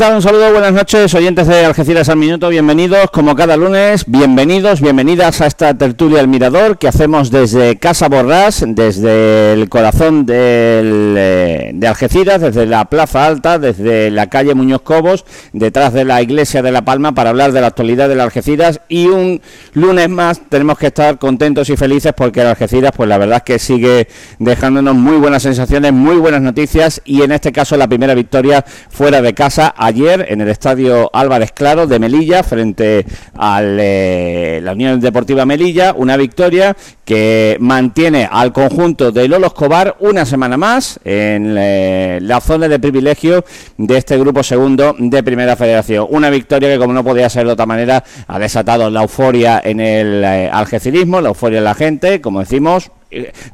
Un saludo, buenas noches, oyentes de Algeciras al Minuto, bienvenidos como cada lunes, bienvenidos, bienvenidas a esta tertulia El Mirador que hacemos desde Casa Borrás, desde el corazón del, eh, de Algeciras, desde la Plaza Alta, desde la calle Muñoz Cobos, detrás de la Iglesia de La Palma para hablar de la actualidad de Algeciras. Y un lunes más tenemos que estar contentos y felices porque el Algeciras pues la verdad es que sigue dejándonos muy buenas sensaciones, muy buenas noticias y en este caso la primera victoria fuera de casa ayer en el estadio Álvarez Claro de Melilla frente a eh, la Unión Deportiva Melilla, una victoria que mantiene al conjunto de Lolo Escobar una semana más en eh, la zona de privilegio de este grupo segundo de Primera Federación. Una victoria que como no podía ser de otra manera ha desatado la euforia en el eh, algecirismo, la euforia en la gente, como decimos,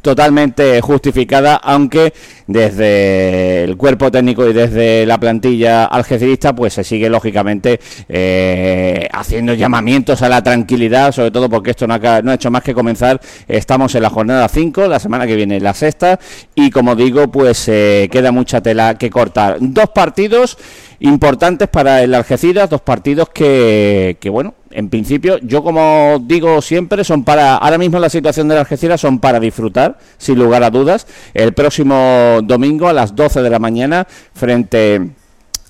totalmente justificada, aunque desde el cuerpo técnico y desde la plantilla algecirista, pues se sigue lógicamente eh, haciendo llamamientos a la tranquilidad, sobre todo porque esto no ha, no ha hecho más que comenzar. Estamos en la jornada 5, la semana que viene la sexta, y como digo, pues eh, queda mucha tela que cortar. Dos partidos importantes para el Algeciras, dos partidos que, que bueno, en principio, yo como digo siempre, son para, ahora mismo la situación de la Algeciras son para disfrutar, sin lugar a dudas. El próximo domingo a las 12 de la mañana, frente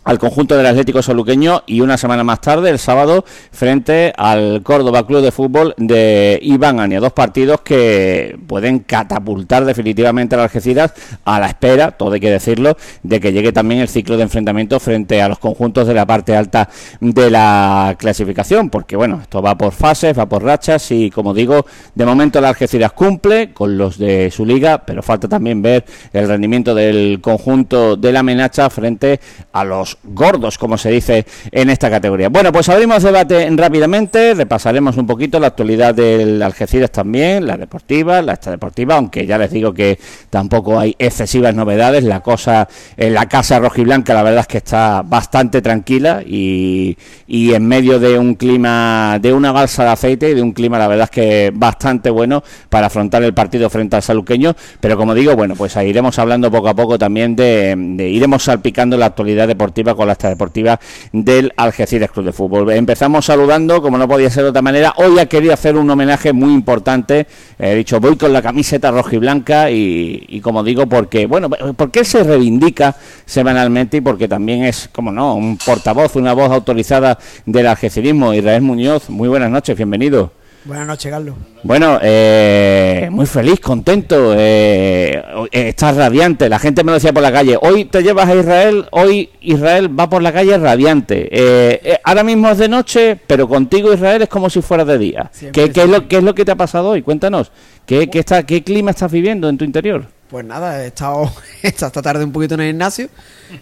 al conjunto del Atlético Soluqueño y una semana más tarde, el sábado, frente al Córdoba Club de Fútbol de Iván Ania. Dos partidos que pueden catapultar definitivamente a las Algeciras a la espera, todo hay que decirlo, de que llegue también el ciclo de enfrentamiento frente a los conjuntos de la parte alta de la clasificación, porque bueno, esto va por fases, va por rachas y como digo, de momento la Algeciras cumple con los de su liga, pero falta también ver el rendimiento del conjunto de la Menacha frente a los gordos, como se dice en esta categoría. Bueno, pues abrimos debate rápidamente, repasaremos un poquito la actualidad del Algeciras también, la deportiva, la extradeportiva, aunque ya les digo que tampoco hay excesivas novedades. La cosa en la casa rojiblanca, la verdad es que está bastante tranquila y, y en medio de un clima, de una balsa de aceite y de un clima, la verdad es que bastante bueno para afrontar el partido frente al saluqueño. Pero como digo, bueno, pues ahí iremos hablando poco a poco también de iremos salpicando la actualidad deportiva con la deportiva del Algeciras Club de Fútbol. Empezamos saludando, como no podía ser de otra manera. Hoy ha querido hacer un homenaje muy importante. He dicho, voy con la camiseta roja y blanca y, como digo, porque, bueno, porque se reivindica semanalmente y porque también es, como no, un portavoz, una voz autorizada del algecirismo. Israel Muñoz, muy buenas noches, bienvenido. Buenas noches, Carlos. Bueno, eh, muy feliz, contento, eh, estás radiante. La gente me lo decía por la calle. Hoy te llevas a Israel, hoy Israel va por la calle radiante. Eh, eh ahora mismo es de noche, pero contigo Israel es como si fuera de día. ¿Qué, ¿Qué, es lo, ¿Qué es lo que te ha pasado hoy? Cuéntanos. ¿Qué, qué, está, qué clima estás viviendo en tu interior? Pues nada, he estado esta tarde un poquito en el gimnasio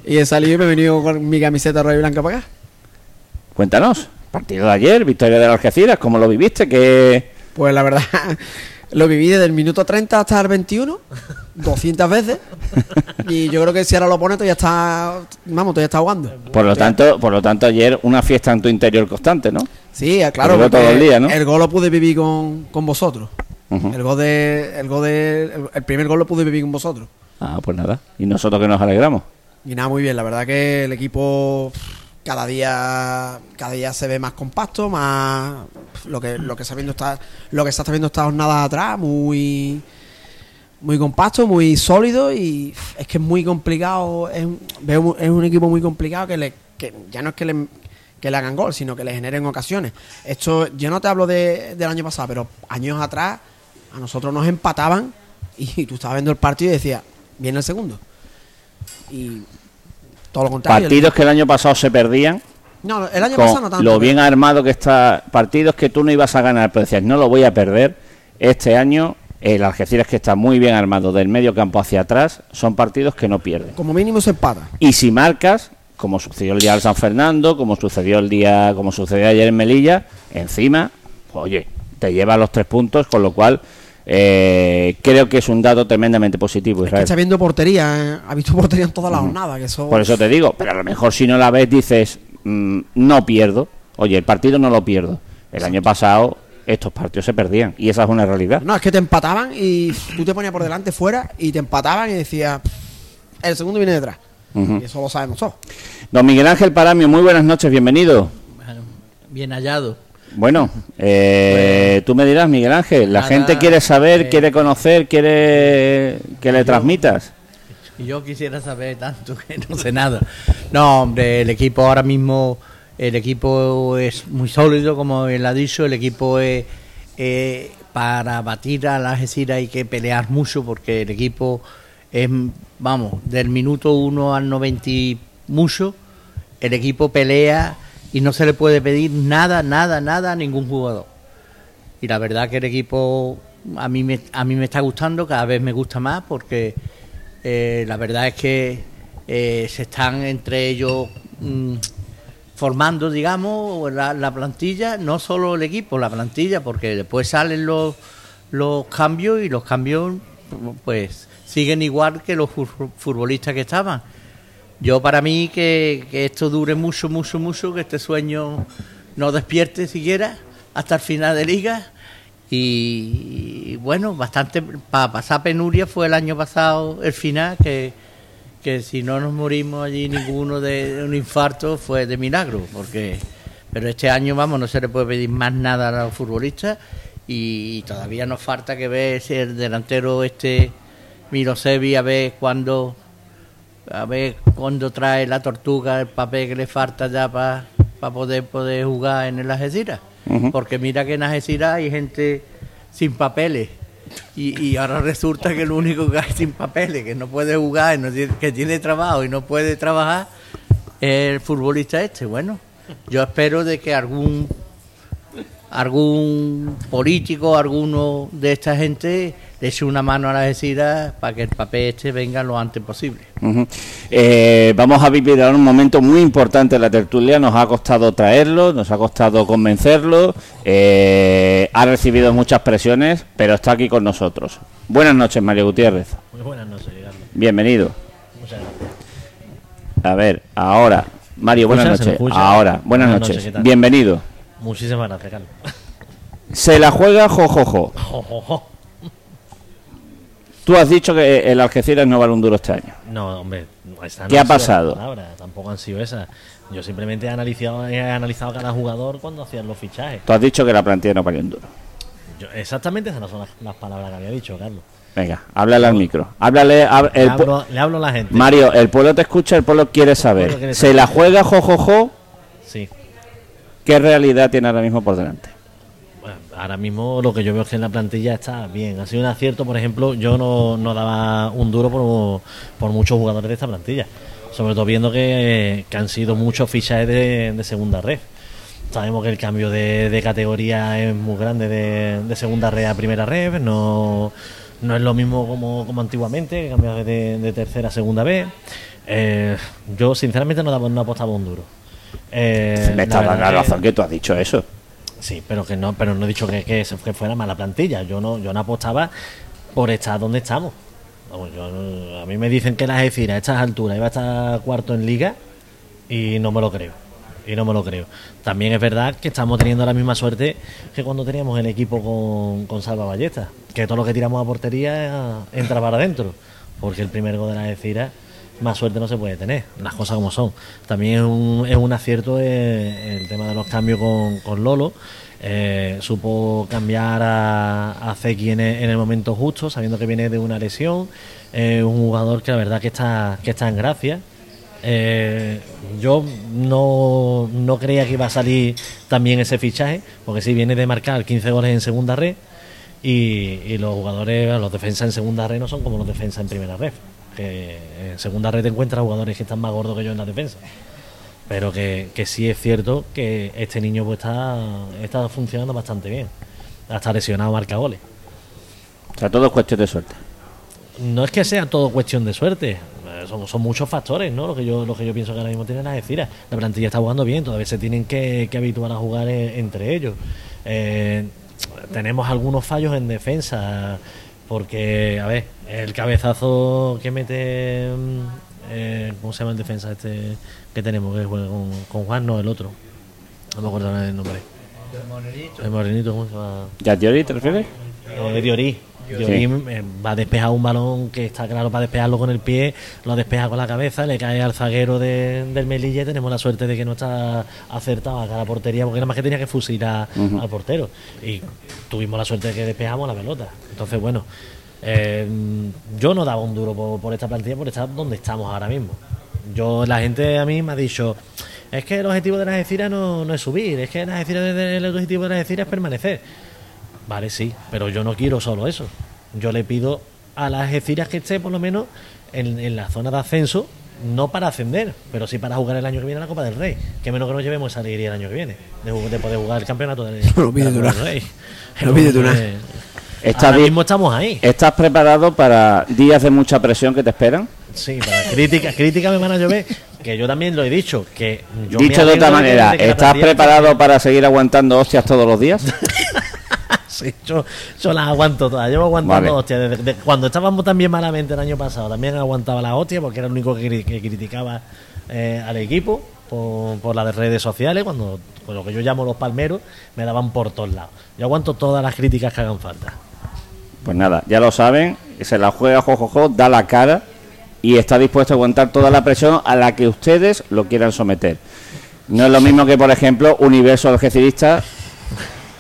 y he salido y me he venido con mi camiseta roja y blanca para acá. Cuéntanos. Partido de ayer, victoria de Algeciras, ¿cómo lo viviste? que Pues la verdad, lo viví desde el minuto 30 hasta el 21, 200 veces. Y yo creo que si ahora lo pones, ya está, vamos, ya está ahogando. Por lo tanto, por lo tanto ayer una fiesta en tu interior constante, ¿no? Sí, claro. Todo el día, ¿no? El gol lo pude vivir con, con vosotros. Uh -huh. El gol de, el gol de, el, el primer gol lo pude vivir con vosotros. Ah, pues nada. Y nosotros que nos alegramos. Y nada, muy bien. La verdad que el equipo cada día cada día se ve más compacto más lo que lo que está viendo está lo que está viendo esta jornada atrás muy muy compacto muy sólido y es que es muy complicado es, veo, es un equipo muy complicado que le que ya no es que le que le hagan gol sino que le generen ocasiones. Esto yo no te hablo de, del año pasado pero años atrás a nosotros nos empataban y tú estabas viendo el partido y decías viene el segundo y todo lo contrario. Partidos que el año pasado se perdían. No, el año pasado no tanto. Lo bien armado que está. Partidos que tú no ibas a ganar, pero decías, no lo voy a perder. Este año, el Algeciras que está muy bien armado del medio campo hacia atrás, son partidos que no pierden. Como mínimo se empata. Y si marcas, como sucedió el día del San Fernando, como sucedió el día, como sucedió ayer en Melilla, encima, oye, te lleva los tres puntos, con lo cual eh, creo que es un dato tremendamente positivo. Es que está viendo portería, ¿eh? ha visto portería en toda la jornada. Que eso... Por eso te digo, pero a lo mejor si no la ves dices, mmm, no pierdo. Oye, el partido no lo pierdo. El sí. año pasado estos partidos se perdían y esa es una realidad. No, es que te empataban y tú te ponías por delante fuera y te empataban y decías, el segundo viene detrás. Y eso lo sabemos todos. Don Miguel Ángel Paramio, muy buenas noches, bienvenido. Bueno, bien hallado. Bueno, eh, tú me dirás, Miguel Ángel, la Nada, gente quiere saber, eh, quiere conocer, quiere que le yo- transmitas. Yo quisiera saber tanto que no sé nada. No, hombre, el equipo ahora mismo, el equipo es muy sólido, como él ha dicho, el equipo es, eh, para batir a la Algeciras hay que pelear mucho porque el equipo es, vamos, del minuto 1 al 90 y mucho, el equipo pelea y no se le puede pedir nada, nada, nada a ningún jugador. Y la verdad que el equipo a mí me, a mí me está gustando, cada vez me gusta más porque eh, la verdad es que eh, se están entre ellos mm, formando, digamos, la, la plantilla, no solo el equipo, la plantilla, porque después salen los, los cambios y los cambios pues siguen igual que los fut- futbolistas que estaban. Yo para mí que, que esto dure mucho, mucho, mucho, que este sueño no despierte siquiera hasta el final de liga. Y, bueno, bastante para pasar penuria fue el año pasado el final, que, que si no nos morimos allí ninguno de, de un infarto fue de milagro, porque pero este año vamos no se le puede pedir más nada a los futbolistas y todavía nos falta que ver si el delantero este Mirosevi a ver cuándo a ver cuándo trae la tortuga el papel que le falta ya para poder poder jugar en el Algeciras. Porque mira que en Algeciras hay gente sin papeles. Y, y ahora resulta que el único que hay sin papeles que no puede jugar que tiene trabajo y no puede trabajar es el futbolista este. Bueno yo espero de que algún algún político, alguno de esta gente le eche una mano a la Algeciras para que el papel este venga lo antes posible. Eh, vamos a vivir ahora un momento muy importante en la tertulia. Nos ha costado traerlo, nos ha costado convencerlo. eh, ha recibido muchas presiones, pero está aquí con nosotros. Buenas noches, Mario Gutiérrez. Muy buenas noches, Carlos. Bienvenido. Muchas gracias. A ver, ahora. Mario, buenas ¿Me escuchas? ¿Se me noches. Ahora, buenas, Buenas noches. Bienvenido. Muchísimas gracias, Carlos. Se la juega jojojo. Jo, jo, jo. Tú has dicho que el Algeciras no vale un duro este año. No, hombre, no, esa no ¿Qué ha pasado? palabras, tampoco han sido esas. Yo simplemente he analizado, he analizado cada jugador cuando hacían los fichajes. Tú has dicho que la plantilla no vale un duro. Yo- exactamente esas no son las, las palabras que había dicho, Carlos. Venga, háblale al micro. Háblale. hab- Le el hablo, le hablo a la gente. Mario, el pueblo te escucha, el pueblo quiere saber. pueblo quiere Se saber. la juega jojojo. Sí. ¿Qué realidad tiene ahora mismo por delante? Ahora mismo lo que yo veo es que en la plantilla está bien. Ha sido un acierto, por ejemplo, yo no, no daba un duro por, por muchos jugadores de esta plantilla. Sobre todo viendo que, que han sido muchos fichajes de, segunda red. Sabemos que el cambio de, de categoría es muy grande de, de segunda red a primera red. No, no es lo mismo como, como antiguamente, que cambiaba de, de tercera a segunda vez. Eh, yo sinceramente no, daba, no apostaba un duro. Eh, Me estás dando la razón que tú has dicho eso. Sí, pero que no, pero no he dicho que, que, que fuera mala plantilla. Yo no, yo no apostaba por estar donde estamos. Yo a mí me dicen que la Algeciras a estas alturas iba a estar cuarto en liga y no me lo creo. Y no me lo creo. También es verdad que estamos teniendo la misma suerte que cuando teníamos el equipo con, con Salva Ballesta. Que todo lo que tiramos a portería entra para adentro. Porque el primer gol de la Algeciras más suerte no se puede tener, las cosas como son. También es un, es un acierto eh, el tema de los cambios con, Lolo. Eh, supo cambiar a, a Zeki en el, en el momento justo, sabiendo que viene de una lesión. Un jugador que la verdad que está, que está en gracia. Eh, yo no, no creía que iba a salir también ese fichaje, porque sí viene de marcar 15 goles en segunda red y, y los jugadores, los defensas en segunda red no son como los defensas en primera red. Que en segunda red te encuentras jugadores que están más gordos que yo en la defensa. Pero que, que sí es cierto que este niño pues está, está funcionando bastante bien. Hasta lesionado marca goles. O sea, todo es cuestión de suerte. No es que sea todo cuestión de suerte. eh, Son, son muchos factores, ¿no? Lo que yo lo que yo pienso que ahora mismo tienen las Algeciras. La plantilla está jugando bien, todavía se tienen que, que habituar a jugar eh, entre ellos. Eh, tenemos algunos fallos en defensa, porque, a ver, el cabezazo que mete. mm, eh, ¿Cómo se llama el defensa este que tenemos que juega con, con Juan? No, el otro. No me acuerdo nada del nombre. El morenito, ¿cómo se llama? ¿Ya Diori te refieres? Eh, Diorí, Yo Sí. eh, va a despejar un balón que está claro para despejarlo con el pie, lo despeja con la cabeza, le cae al zaguero de- del Melilla y tenemos la suerte de que no está acertado a la portería porque nada más que tenía que fusilar al portero. Y tuvimos la suerte de que despejamos la pelota. Entonces, bueno, eh, yo no daba un duro por, por esta plantilla por estar donde estamos ahora mismo. Yo, la gente a mí me ha dicho, es que el objetivo de las Algeciras no, no es subir, es que las Algeciras, el objetivo de las Algeciras es permanecer. Vale, sí, pero yo no quiero solo eso. Yo le pido a las Algeciras que esté por lo menos en, en la zona de ascenso, no para ascender, pero sí para jugar el año que viene la Copa del Rey. Que menos que nos llevemos esa alegría el año que viene, de, de poder jugar el campeonato del, No lo pides de la tú Copa del Rey. No lo pides tú nada. Eh, Está Ahora mismo estamos ahí. ¿Estás preparado para días de mucha presión que te esperan? Sí, para críticas, críticas me van a llover, que yo también lo he dicho, que yo me Dicho de otra manera, ¿estás preparado para seguir aguantando hostias todos los días? Sí, yo, yo las aguanto todas. Llevo aguantando Vale. hostias. Desde, de- cuando estábamos también malamente el año pasado, también aguantaba las hostias porque era el único que, cri- que criticaba eh, al equipo por, por las redes sociales. Cuando con lo que yo llamo los palmeros, me daban por todos lados. Yo aguanto todas las críticas que hagan falta. Pues nada, ya lo saben, se la juega Jojojo, da la cara y está dispuesto a aguantar toda la presión a la que ustedes lo quieran someter. No es lo mismo que, por ejemplo, Universo Algecirista,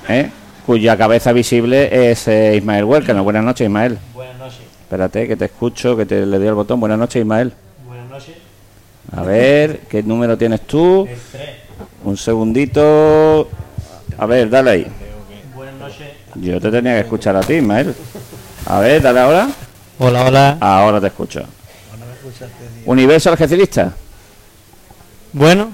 ¿eh? Cuya cabeza visible es eh, Ismael Huelcano. Buenas noches, Ismael. Buenas noches. Espérate, que te escucho, que te le doy el botón. Buenas noches, Ismael. Buenas noches. A ver, ¿qué número tienes tú? El 3. Un segundito. A ver, dale ahí. Buenas noches. Yo te tenía que escuchar a ti, Ismael. A ver, dale ahora. Hola, hola. Ahora te escucho. Universo Algecirista. Bueno,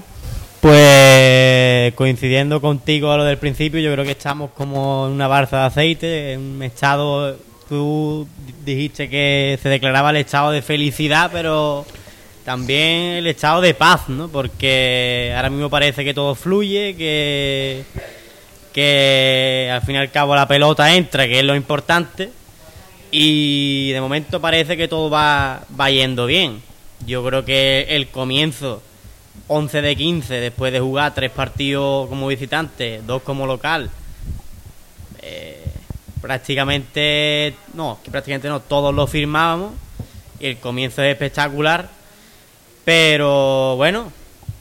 pues coincidiendo contigo a lo del principio, yo creo que estamos como en una barza de aceite, en un estado, tú dijiste que se declaraba el estado de felicidad, pero también el estado de paz, ¿no? Porque ahora mismo parece que todo fluye, que, que al fin y al cabo la pelota entra, que es lo importante, y de momento parece que todo va, va yendo bien. Yo creo que el comienzo 11 de 15 después de jugar tres partidos como visitante, dos como local. eh, prácticamente, no, que prácticamente no, todos lo firmábamos. Y el comienzo es espectacular. Pero bueno,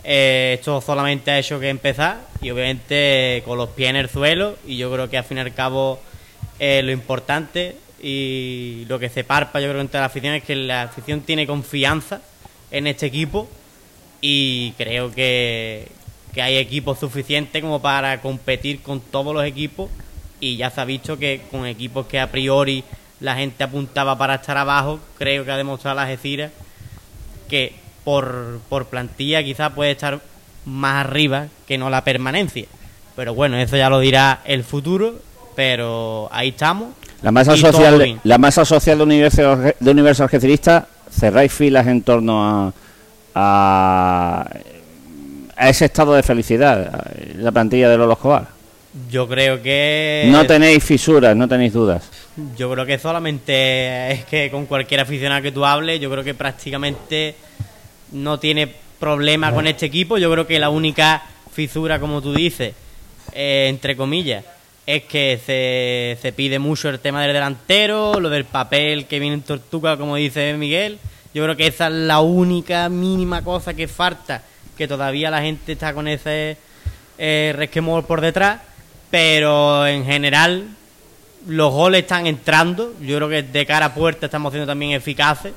eh, esto solamente ha hecho que empezar. Y obviamente con los pies en el suelo. Y yo creo que al fin y al cabo lo importante y lo que se parpa yo creo entre la afición es que la afición tiene confianza en este equipo y creo que, que hay equipos suficientes como para competir con todos los equipos y ya se ha visto que con equipos que a priori la gente apuntaba para estar abajo, creo que ha demostrado la Algeciras que por, por plantilla quizás puede estar más arriba que no la permanencia. Pero bueno, eso ya lo dirá el futuro, pero ahí estamos. La masa social, la masa social de Universo, de Universo Algecirista, cerráis filas en torno a, a, a ese estado de felicidad, la plantilla de Lolo Escobar. Yo creo que... No tenéis fisuras, no tenéis dudas. Yo creo que solamente es que con cualquier aficionado que tú hables, yo creo que prácticamente no tiene problema con este equipo. Yo creo que la única fisura, como tú dices, eh, entre comillas, es que se, se pide mucho el tema del delantero, lo del papel que viene en tortuga, como dice Miguel. Yo creo que esa es la única mínima cosa que falta, que todavía la gente está con ese eh, resquemor por detrás. Pero en general, los goles están entrando. Yo creo que de cara a puerta estamos siendo también eficaces.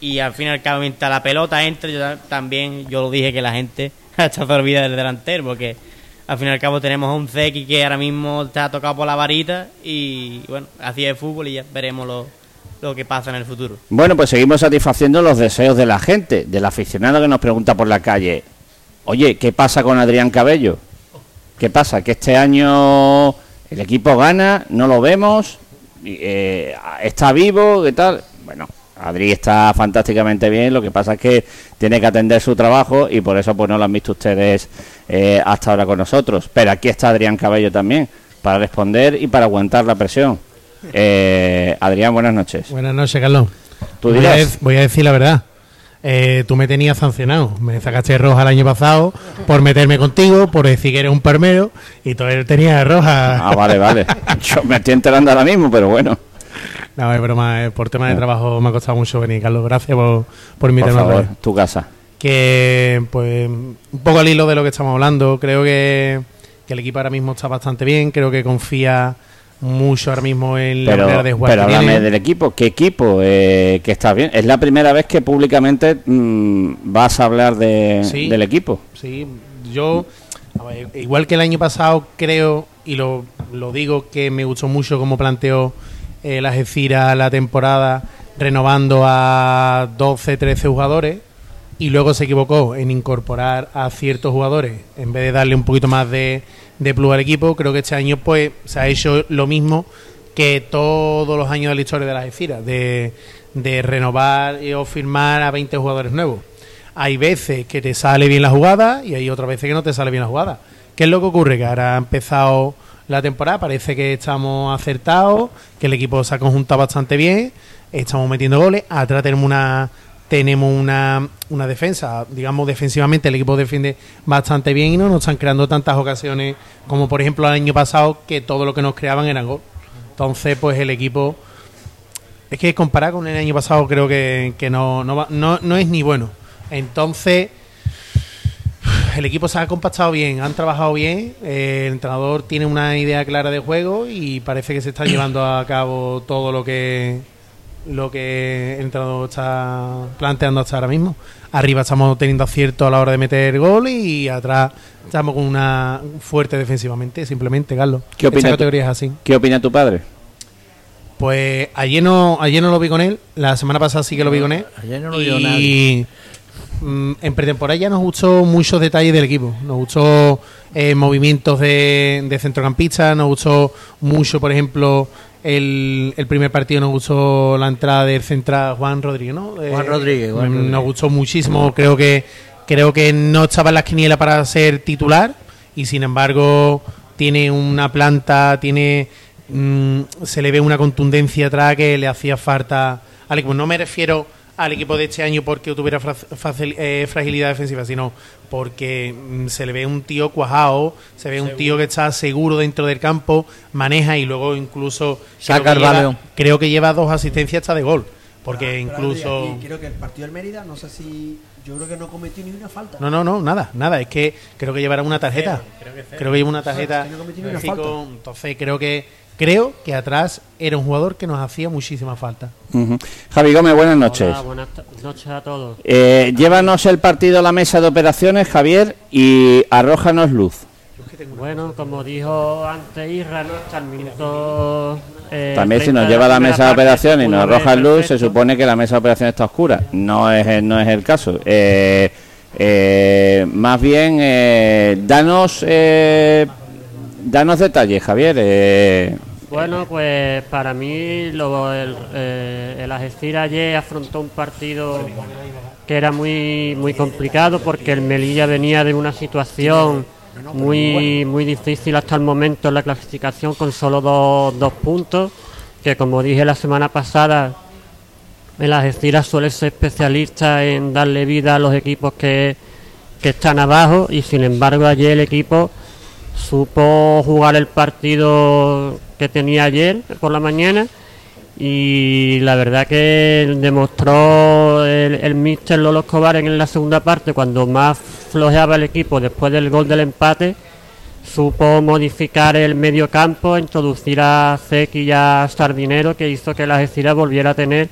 Y al fin y al cabo, mientras la pelota entre, yo ta- también yo lo dije que la gente hasta se olvida del delantero. Porque al fin y al cabo tenemos a un Zeki que ahora mismo está tocado por la varita. Y bueno, así es fútbol y ya veremos lo, lo que pasa en el futuro. Bueno, pues seguimos satisfaciendo los deseos de la gente, del aficionado que nos pregunta por la calle, oye, ¿qué pasa con Adrián Cabello? ¿Qué pasa? Que este año el equipo gana, no lo vemos, eh, está vivo, ¿qué tal? Bueno, Adri está fantásticamente bien, lo que pasa es que tiene que atender su trabajo y por eso pues no lo han visto ustedes eh, hasta ahora con nosotros. Pero aquí está Adrián Cabello también, para responder y para aguantar la presión. Eh, Adrián, buenas noches. Buenas noches, Carlos. Tú voy, a, voy a decir la verdad. Eh, tú me tenías sancionado. Me sacaste roja el año pasado por meterme contigo, por decir que eres un permero y tú tenías roja. Ah, vale, vale. Yo me estoy enterando ahora mismo, pero bueno. No, es broma, eh, por tema de No. trabajo me ha costado mucho venir, Carlos. Gracias por, por Por invitarme otra favor, vez. tu casa. Que, pues, un poco al hilo de lo que estamos hablando, creo que, que el equipo ahora mismo está bastante bien. Creo que confía mucho ahora mismo en la Pero, manera de jugar. pero háblame tiene. del equipo. ¿Qué equipo eh, que está bien? Es la primera vez que públicamente mm, vas a hablar de, Sí. del equipo. Sí, yo, ver, igual que el año pasado, creo, y lo, lo digo, que me gustó mucho cómo planteó eh, la Gecira la temporada, renovando a 12, 13 jugadores, y luego se equivocó en incorporar a ciertos jugadores, en vez de darle un poquito más de, de plus al equipo, creo que este año pues se ha hecho lo mismo que todos los años de la historia de la Gecira, de, de renovar o firmar a 20 jugadores nuevos. Hay veces que te sale bien la jugada y hay otras veces que no te sale bien la jugada. ¿Qué es lo que ocurre? Que ahora ha empezado la temporada, parece que estamos acertados, que el equipo se ha conjuntado bastante bien, estamos metiendo goles, atrás tenemos una tenemos una, una defensa, digamos defensivamente el equipo defiende bastante bien y no nos están creando tantas ocasiones como por ejemplo el año pasado que todo lo que nos creaban eran gol. Entonces pues el equipo es que comparar con el año pasado creo que, que no, no, no, no es ni bueno. Entonces, el equipo se ha compactado bien, han trabajado bien, el entrenador tiene una idea clara de juego y parece que se está llevando a cabo todo lo que lo que el entrenador está planteando hasta ahora mismo. Arriba estamos teniendo acierto a la hora de meter gol y atrás estamos con una fuerte defensivamente, simplemente, Carlos. ¿Qué opina categoría es así. ¿Qué opina tu padre? Pues ayer no, ayer no lo vi con él, la semana pasada sí que lo vi con él. Ayer no lo vio y mm, en pretemporada ya nos gustó muchos detalles del equipo. Nos gustó eh, movimientos de, de centrocampista, nos gustó mucho, por ejemplo, el, el primer partido nos gustó la entrada del central Juan Rodríguez, ¿no? Eh, Juan Rodríguez, Juan Rodríguez. Nos gustó muchísimo, creo que creo que no estaba en la esquinela para ser titular y sin embargo tiene una planta, tiene mm, se le ve una contundencia atrás que le hacía falta al equipo. No me refiero al equipo de este año porque tuviera eh, fragilidad defensiva, sino porque mm, se le ve un tío cuajado, se ve un tío que está seguro dentro del campo, maneja y luego incluso Saca el balón. creo que lleva dos asistencias hasta de gol, porque incluso Y creo que el partido del Mérida, no sé si. Yo creo que no cometió ni una falta. no, no, no, nada, nada. Es que creo que llevará una tarjeta. Creo que lleva una tarjeta. Es que no cometió ni una falta. entonces creo que creo que atrás era un jugador que nos hacía muchísima falta. Ujú. Javi Gómez, buenas noches. Hola, buenas noches a todos. Eh, llévanos el partido a la mesa de operaciones, Javier, y arrójanos luz. Bueno, como dijo antes Isra, ¿no? hasta el minuto. eh, También si 30 nos lleva a la mesa de operaciones y nos arroja luz, se supone que la mesa de operaciones está oscura. No es, no es el caso. Eh, eh, más bien, eh, danos, eh, danos detalles, Javier. Eh, Bueno, pues para mí lo, el, eh, el ayer afrontó un partido que era muy muy complicado porque el Melilla venía de una situación muy muy difícil hasta el momento en la clasificación con solo dos, dos puntos que como dije la semana pasada el Algeciras suele ser especialista en darle vida a los equipos que, que están abajo y sin embargo ayer el equipo supo jugar el partido que tenía ayer por la mañana y la verdad que demostró el, el míster Lolo Escobar en la segunda parte cuando más flojeaba el equipo después del gol del empate supo modificar el medio campo, introducir a Zeki y a Sardinero que hizo que la Algeciras volviera a tener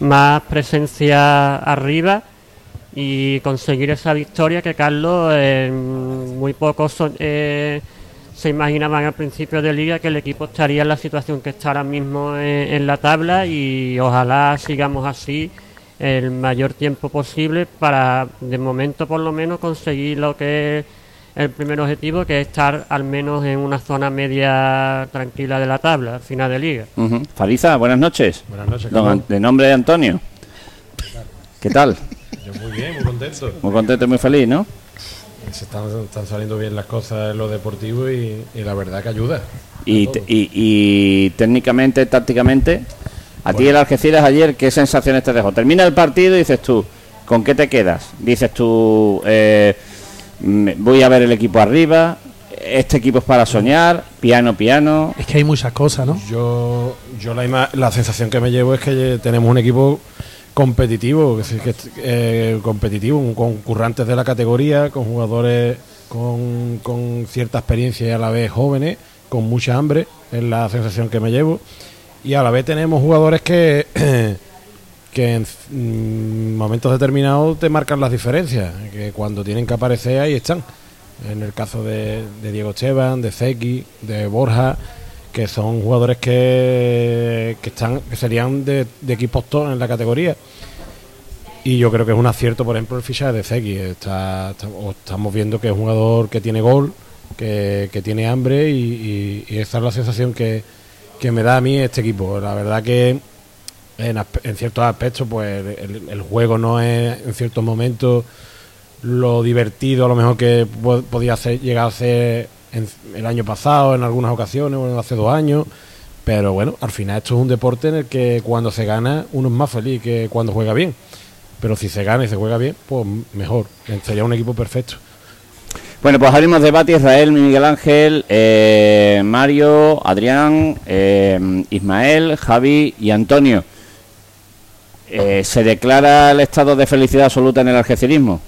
más presencia arriba y conseguir esa victoria que Carlos eh, muy pocos son- eh, se imaginaban al principio de liga que el equipo estaría en la situación que está ahora mismo en, en la tabla y ojalá sigamos así el mayor tiempo posible para de momento por lo menos conseguir lo que es el primer objetivo que es estar al menos en una zona media tranquila de la tabla final de liga ujú. Fariza, buenas noches. Buenas noches, Don de nombre de Antonio. ¿Qué tal? Yo muy bien, muy contento. Muy contento y muy feliz, ¿no? Se están, están saliendo bien las cosas en lo deportivo y, y la verdad que ayuda. Y, te- y, y técnicamente, tácticamente, a ti el Algeciras ayer, ¿qué sensaciones te dejó? Termina el partido y dices tú, ¿con qué te quedas? Dices tú, eh, voy a ver el equipo arriba, este equipo es para soñar, piano, piano. Es que hay muchas cosas, ¿no? Yo, yo la, ima- la sensación que me llevo es que tenemos un equipo competitivo, que, eh, competitivo, de la categoría, con jugadores con, cierta experiencia y a la vez jóvenes, con mucha hambre, es la sensación que me llevo. Y a la vez tenemos jugadores que, que en mm, momentos determinados te marcan las diferencias, que cuando tienen que aparecer ahí están. En el caso de, de Diego Esteban, de Zeki, de Borja, que son jugadores que, que están que serían de, de equipos top en la categoría. Y yo creo que es un acierto, por ejemplo, el fichaje de Zeki. Estamos viendo que es un jugador que tiene gol, que, que tiene hambre y, y- esa es la sensación que, que me da a mí este equipo. La verdad que en, ciertos aspectos, pues el, juego no es en ciertos momentos lo divertido a lo mejor que po- podía llegar a ser en- el año pasado, en algunas ocasiones, o hace dos años. Pero bueno, al final esto es un deporte en el que cuando se gana uno es más feliz que cuando juega bien. Pero si se gana y se juega bien, pues mejor. Sería un equipo perfecto. Bueno, pues abrimos debate. Israel, Miguel Ángel, eh, Mario, Adrián, eh, Ismael, Javi y Antonio. Eh, ¿Se declara el estado de felicidad absoluta en el algecirismo?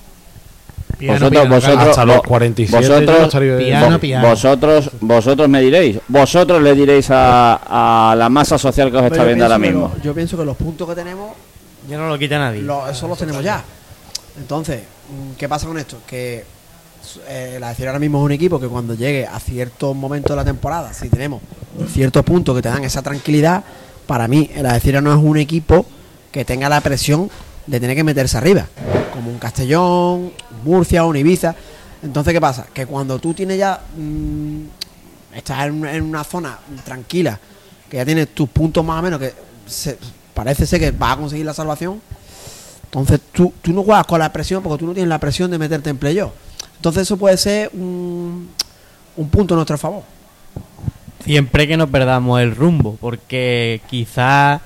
Piano, vosotros, piano, vosotros, Hasta los vo- 47 yo no vosotros, Piano, vosotros, vosotros me diréis, vosotros le diréis a, a la masa social que os está viendo ahora mismo. lo- yo pienso que los puntos que tenemos Ya no lo quita nadie. Lo- eso los tenemos ya. Entonces, mm, ¿qué pasa con esto? Que eh, la decir ahora mismo es un equipo que cuando llegue a ciertos momentos de la temporada, si tenemos ciertos puntos que te dan esa tranquilidad, para mí el Algeciras no es un equipo que tenga la presión de tener que meterse arriba, como un Castellón, Murcia, un Ibiza. Entonces, ¿qué pasa? Que cuando tú tienes ya mm, estás en, una zona tranquila, que ya tienes tus puntos más o menos, que parece ser que vas a conseguir la salvación, entonces tú, tú no juegas con la presión porque tú no tienes la presión de meterte en playoff. Entonces eso puede ser un, un punto a nuestro favor. Siempre que no perdamos el rumbo, porque quizás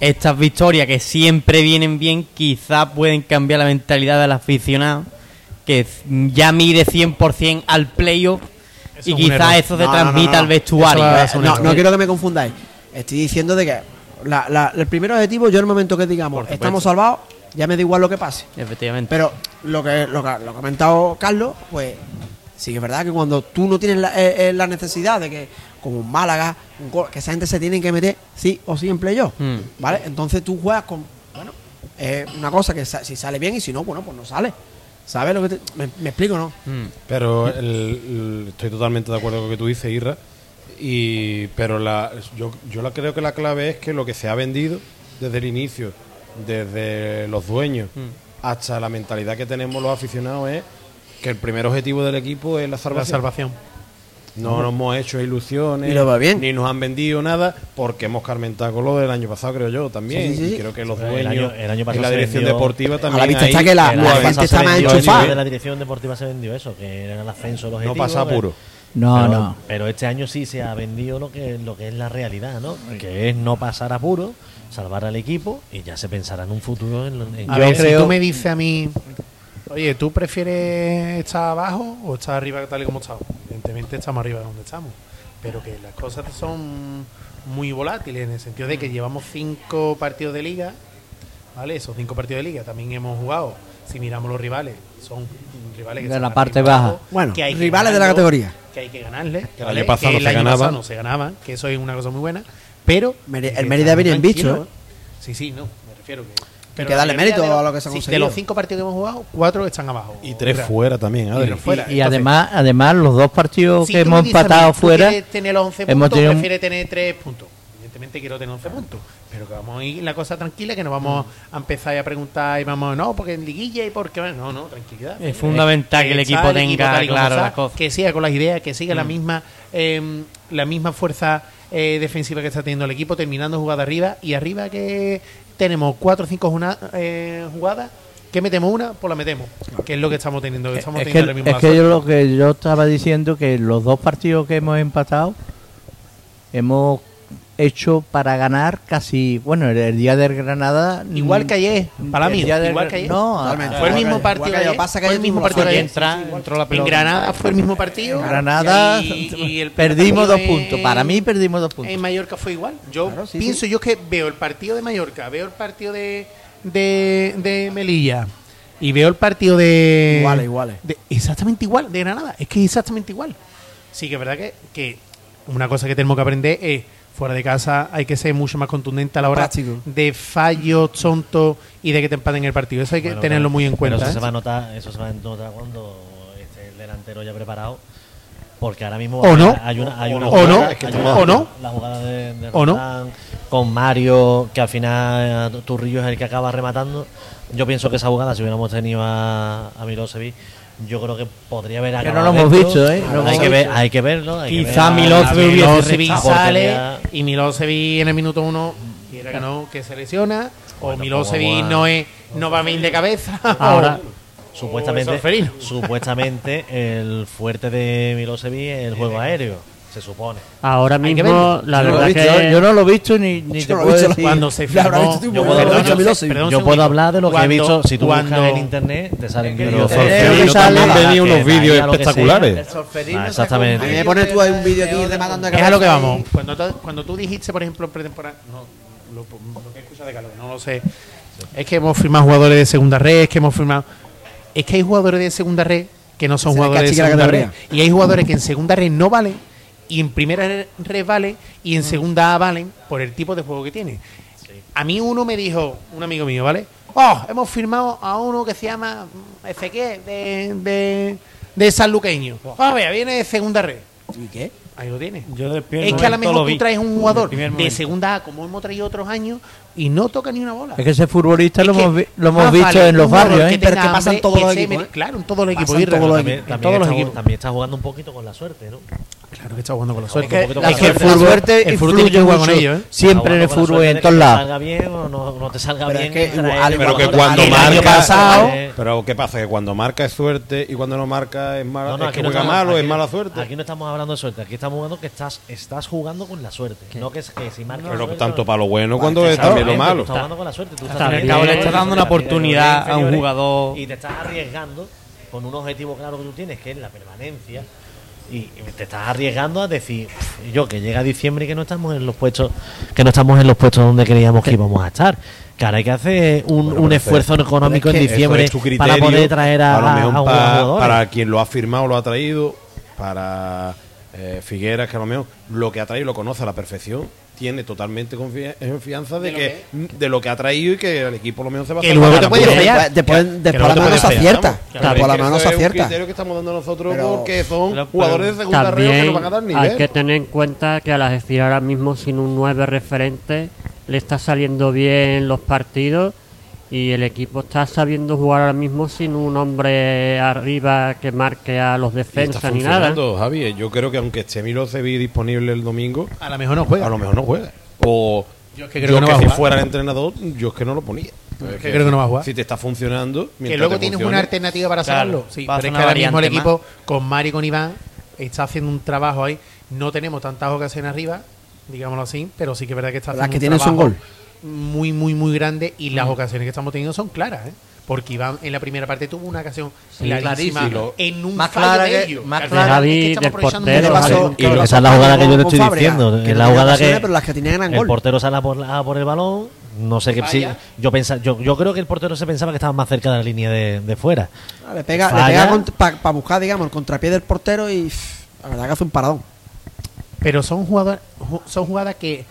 estas victorias que siempre vienen bien, quizás pueden cambiar la mentalidad del aficionado, que ya mire 100% al playoff Eso y quizás eso se No, no, no, transmita no. al vestuario. No, quiero que me confundáis. Estoy diciendo de que la- la- el primer objetivo, yo en el momento que digamos estamos salvados, ya me da igual lo que pase. Efectivamente. Pero lo que, lo que, lo ha comentado Carlos, pues sí que es verdad que cuando tú no tienes la, eh, eh, la necesidad de que, como un Málaga, un Cor- que esa gente se tiene que meter sí o sí en playoff, Mm. ¿vale? Entonces tú juegas con, bueno, es una cosa que sa- si sale bien y si no, bueno, pues no sale. ¿Sabes lo que te, me, me explico, no? Mm. Pero el- el- estoy totalmente de acuerdo con lo que tú dices, Irra. Y, pero la, yo, yo la creo que la clave es que lo que se ha vendido desde el inicio, desde los dueños hasta la mentalidad que tenemos los aficionados es que el primer objetivo del equipo es la La salvación. No nos hemos hecho ilusiones, Y lo va bien. ni nos han vendido nada, porque hemos carmentado con lo del año pasado, creo yo, también. Sí, sí, sí. Y creo que los El dueños año- el año y pasado la se dirección vendió- deportiva A también. la vista ahí está que la, El la gente está más enchufada. de la dirección deportiva se vendió eso, que era el ascenso el no pasa apuro. No, pero, no. Pero este año sí se ha vendido lo que, lo que es la realidad, ¿no? Que es no pasar apuro, salvar al equipo y ya se pensará en un futuro en, en- A ver, si tú me dices a mí, oye, ¿tú prefieres estar abajo o estar arriba tal y como estamos? Evidentemente estamos arriba de donde estamos, pero que las cosas son muy volátiles en el sentido de que llevamos cinco partidos de liga, ¿vale? Esos cinco partidos de liga también hemos jugado. Si miramos los rivales, son rivales que De la parte baja. abajo, Bueno, que hay que rivales de la categoría. Que hay que ganarle. Que el ¿vale? año pasado no el se año pasado no se ganaban, que eso es una cosa muy buena, pero... Que el Mérida viene en bicho, ¿eh? Sí, sí, no, me refiero que... que darle mérito de los- a lo que se ha sí, conseguido. De los cinco partidos que hemos jugado, cuatro están abajo. Y tres fuera también, Adri. tres fuera. Y, y Entonces, además, además los dos partidos si que hemos dices empatado ¿tú fuera, quieres tener los 11 hemos puntos, tenido prefiere tener 3 puntos. Evidentemente quiero tener 11 puntos, pero que vamos a ir la cosa tranquila, que no vamos a empezar a preguntar y vamos, no, porque en liguilla y porque... No, no, tranquilidad. es fundamental que el equipo el equipo tenga y como claro las cosas. Que siga con las ideas, que siga la Mm. misma eh, la misma fuerza eh, defensiva que está teniendo el equipo, terminando jugada arriba. Y arriba que tenemos 4 o 5 jugadas, que metemos una, pues la metemos. Que es lo que estamos teniendo. que estamos es que, mismo es que yo lo que yo estaba diciendo que los dos partidos que hemos empatado hemos hecho para ganar casi, bueno, el, el día del Granada. Igual que ayer, para mí, el día del igual Gra- que ayer. No, Totalmente. Fue el mismo partido que ayer. Pasa que Fue el mismo partido de suerte. ayer. entra, entró la En. Granada fue el mismo partido. Granada y- y el perdimos dos puntos. Para mí perdimos dos puntos. En Mallorca fue igual. Yo Claro, sí, pienso, yo que veo el partido de Mallorca, veo el partido de, de, de Melilla y veo el partido de. Iguales, iguales. de- exactamente igual, de Granada. Es que es exactamente igual. Sí, que es verdad que, que una cosa que tenemos que aprender es. Fuera de casa hay que ser mucho más contundente a la hora Práctico. de fallos tontos y de que te empaten el partido. Eso hay que Bueno, tenerlo pero- muy en pero cuenta. Eso ¿eh? se va a notar, eso se va a notar cuando esté el delantero ya preparado. Porque ahora mismo O no. hay una, hay una O no. jugada- Es que hay estamos- una- o no. La jugada de, de O no. Con Mario, que al final eh, Turrillo es el que acaba rematando. Yo pienso que esa jugada, si hubiéramos tenido a, a Milosevic, yo creo que podría haber Que no lo hemos dentro. visto, ¿eh? No hay, que ver, hay que verlo. hay que Quizá ver a- Milosevic sale y Milosevic en el minuto uno quiera que no que se lesiona o Milosevic no es no va bien de cabeza. Ahora- o- Supuestamente, o supuestamente el fuerte de Milosevic es el juego aéreo, se supone. Ahora mismo, la Yo verdad visto, que. yo no lo he visto ni, ni te no lo he puedo decir. cuando se firmó yo puedo- yo perdón, Yo hablar de lo que he visto. Si tú cuando- buscas en internet, te salen vídeos. yo- Eh, también que venía unos vídeos espectaculares. Exactamente. A mí me pones tú ahí un de- vídeo aquí rematando es a lo que vamos cuando tú, cuando tú dijiste por ejemplo en pretemporada no lo, lo que escuchas de Carlos no lo sé es que hemos firmado jugadores de segunda red es que hemos firmado es que hay jugadores de segunda red que no son Se jugadores de segunda red y hay jugadores que en segunda red no valen y en primera red valen y en segunda A valen por el tipo de juego que tiene a mí uno me dijo un amigo mío vale oh hemos firmado a uno que se llama mm, Ezequiel de de, de San Luqueño ah vea viene de segunda red ¿Y qué? ahí lo tiene Yo es que a lo mejor vi. tú traes un jugador de segunda A, como hemos traído otros años, y no toca ni una bola. Es que ese futbolista lo Es hemos, lo hemos más visto vale en los barrios, que ¿eh? Pero tenga que pasa en hambre, todos los equipos, ¿eh? Claro, en todos los equipos. También, está, también está jugando un poquito con la suerte, ¿no? Claro que está jugando con la Es suerte. que, un poquito es que el la suerte. fútbol te El fútbol tiene que influye jugar con ellos, ¿eh? siempre en el jugando fútbol y suerte en todos lados. salga bien o no, no te salga Pero bien. es que igual- Pero que cuando el marca. pasado- Eh, Pero ¿qué pasa? Que cuando marca es suerte y cuando no marca es, mala, no, no, es que no juega malo, aquí es mala suerte. Aquí no estamos hablando de suerte, aquí estamos hablando que estás, estás jugando con la suerte. No que, es- que si marcas Pero suerte, tanto para lo bueno cuando es también lo malo. Estás jugando con la suerte. Tú le estás dando una oportunidad a un jugador. Y te estás arriesgando con un objetivo claro que tú tienes, que es la permanencia. Y te estás arriesgando a decir, "Pff, yo que llega diciembre y que no estamos en los puestos, que no estamos en los puestos donde creíamos que íbamos a estar. Que ahora hay que hacer un, Bueno, un esfuerzo económico en es que diciembre es para poder traer a, un pa- jugador. para quien lo ha firmado, lo ha traído, para eh, Figueras, que a lo mejor lo que ha traído lo conoce a la perfección, tiene totalmente confia- confianza de, que de lo que ha traído y que el equipo lo menos se va a Que salvar. luego te fallar. Después, que la mano se acierta. Después Es la que mano se es un acierta. criterio que estamos dando nosotros Pero- porque son pero- jugadores de segunda red que También nos van a dar hay nivel. que tener en cuenta que a la Algeciras ahora mismo sin un 9 referente le está saliendo bien los partidos y el equipo está sabiendo jugar ahora mismo sin un hombre arriba que marque a los defensas ni nada. funcionando, Javi. Yo creo que aunque esté Milosevic disponible el domingo, A lo mejor no juega. a lo mejor no juega. O Yo es que creo que no va a si jugar. fuera el entrenador, yo es que no lo ponía. Es que creo que no va a jugar. Si te está funcionando, que luego te tienes funcione, una alternativa para Claro, sacarlo. Sí, va a pero es que ahora mismo el equipo con Mari y con Iván está haciendo un trabajo ahí. No tenemos tantas ocasiones arriba, digámoslo así, pero sí que es verdad que está Las haciendo que un tienen son trabajo gol. Muy, muy, muy grande y las ocasiones que estamos teniendo son claras, ¿eh? Porque Iván en la primera parte tuvo una ocasión clarísima clarísimo. en un Más fallo clara de que- ellos. más Que clara que estamos del aprovechando portero, pasó- Y que esa es la jugada que yo le estoy diciendo. que Es la tenía jugada que pero las que tenían eran el gol. portero sale a por, a por el balón. No sé qué. sí, yo, pensa, yo, yo creo que el portero se pensaba que estaba más cerca de la línea de, de fuera. Ah, Le pega, pega para buscar, digamos, el contrapié del portero y la verdad que hace un paradón. Pero son jugadas, ju- son jugadas que.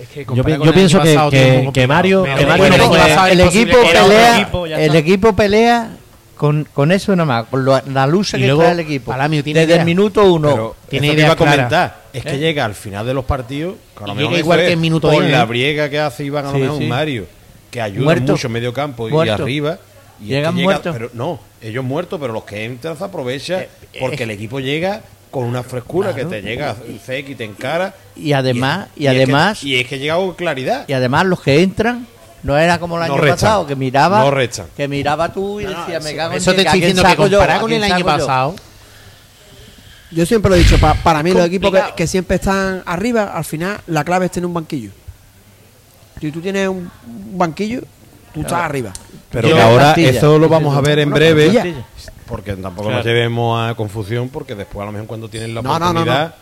Es que Yo, con pienso que, pasado, que- muy que. Mario, que bueno, Mario el equipo pelea, equipo, el equipo pelea con, con eso nada más, con lo- la lucha Y que luego, trae el equipo. Palamio tiene Desde idea. el minuto uno. Pero Tiene idea iba a clara. comentar. Es que ¿Eh? llega al final de los partidos. a lo mejor igual que minuto 10, la ¿eh? briega que hace Iván a lo Sí, mejor sí. Mario. Que ayuda Muerto. mucho en medio campo y arriba. Y es que Llegan llega- muertos. Pero no, ellos muertos, pero los que entran se aprovechan Eh, porque el equipo llega con una frescura que te llega seca y te encara. Y además, y, es que- además, y es que llega con claridad. y además los que entran no era como el No año pasado, que miraba, No que miraba tú y decía, me cago en Eso te Dios, ¿a estoy diciendo que con el año yo? pasado. Yo siempre lo he dicho, pa- para mí los equipos que, siempre están arriba, al final la clave es tener un banquillo. Si tú tienes un un banquillo, tú estás arriba. Pero ahora eso lo vamos a ver en breve. Porque tampoco Claro. nos llevemos a confusión, porque después a lo mejor cuando tienen la No, no, no, no. oportunidad,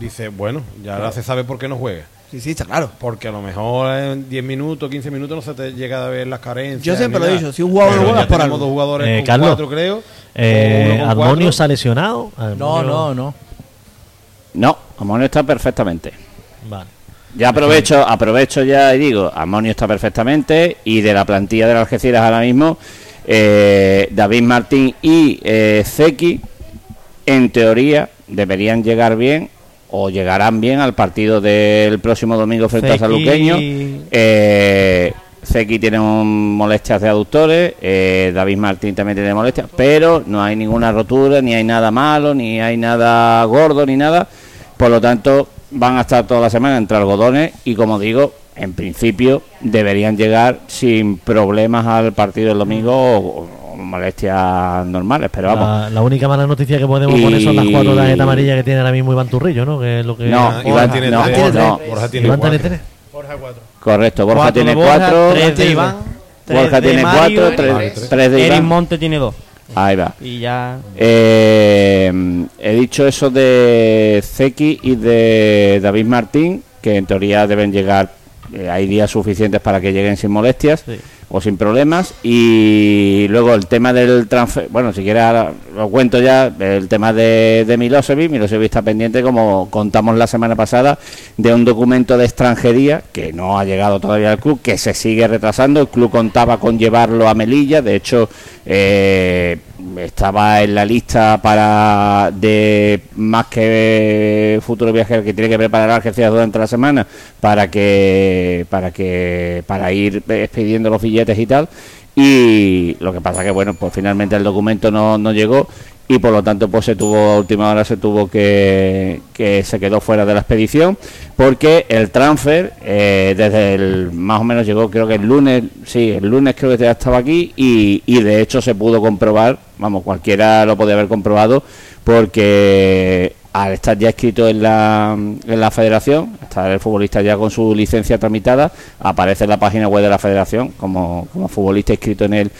dice, bueno, ya ahora se sabe por qué no juega. Sí, sí, está claro. Porque a lo mejor en 10 minutos, 15 minutos no se te llega a ver las carencias. Yo siempre lo he dicho, si un jugador no juega por algo. dos jugadores Eh, con Carlos, cuatro, creo. Eh, o uno con ¿Armonio cuatro. se ha lesionado? No, no, no. No, Amonio está perfectamente. Vale. Ya aprovecho, aprovecho ya y digo, Amonio está perfectamente y de la plantilla de las Algeciras ahora mismo, eh, David Martín y eh, Zeki, en teoría, deberían llegar bien o llegarán bien al partido del próximo domingo frente a Saluqueño. Eh, Zeki tiene un- molestias de aductores, eh, David Martín también tiene molestias, pero no hay ninguna rotura, ni hay nada malo, ni hay nada gordo, ni nada. Por lo tanto, van a estar toda la semana entre algodones y, como digo, en principio deberían llegar sin problemas al partido del domingo o, o molestias normales, pero vamos. La, la única mala noticia que podemos Y- poner son las cuatro tarjetas amarillas que tiene ahora mismo Iván Turrillo, ¿no? Que es lo que... No, Iván Iván tiene no, tres. no. Borja tiene Iván tiene cuatro. tres. Borja 4. Correcto, Borja Cuatro tiene Borja, cuatro, tres de Iván, Borja tiene Mario, cuatro, tres, tres. tres de Erin Iván. Monte tiene dos. Ahí va. Y ya. Eh, he dicho eso de Zeki y de David Martín, que en teoría deben llegar, eh, hay días suficientes para que lleguen sin molestias Sí. o sin problemas. Y luego el tema del transfer, bueno, si quieres lo cuento ya, el tema de, de Milosevic. Milosevic está pendiente, como contamos la semana pasada, de un documento de extranjería que no ha llegado todavía al club, que se sigue retrasando. El club contaba con llevarlo a Melilla, de hecho, eh, estaba en la lista para de más que futuro viajero que tiene que preparar Algeciras durante la semana para que para que para ir expidiendo los billetes y tal. Y lo que pasa que bueno pues finalmente el documento no, no llegó y por lo tanto pues se tuvo a última hora se tuvo que que se quedó fuera de la expedición porque el transfer eh, desde el más o menos llegó creo que el lunes sí el lunes creo que ya estaba aquí y, y de hecho se pudo comprobar vamos cualquiera lo podía haber comprobado porque al estar ya escrito en la, en la federación, estar el futbolista ya con su licencia tramitada, aparece en la página web de la federación como, como futbolista inscrito en el,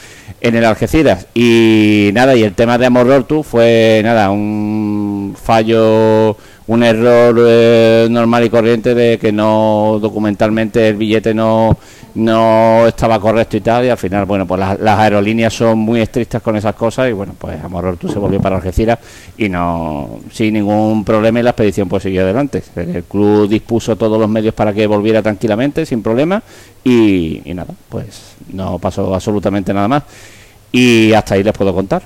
en el Algeciras. Y nada, y el tema de Amorortu fue nada, un fallo, un error eh, normal y corriente de que no documentalmente el billete no, no estaba correcto y tal, y al final, bueno, pues las, aerolíneas son muy estrictas con esas cosas y bueno, pues Amorortu se volvió para Algeciras y no sin ningún problema y la expedición pues siguió adelante. El club dispuso todos los medios para que volviera tranquilamente, sin problema y, nada, pues no pasó absolutamente nada más. Y hasta ahí les puedo contar.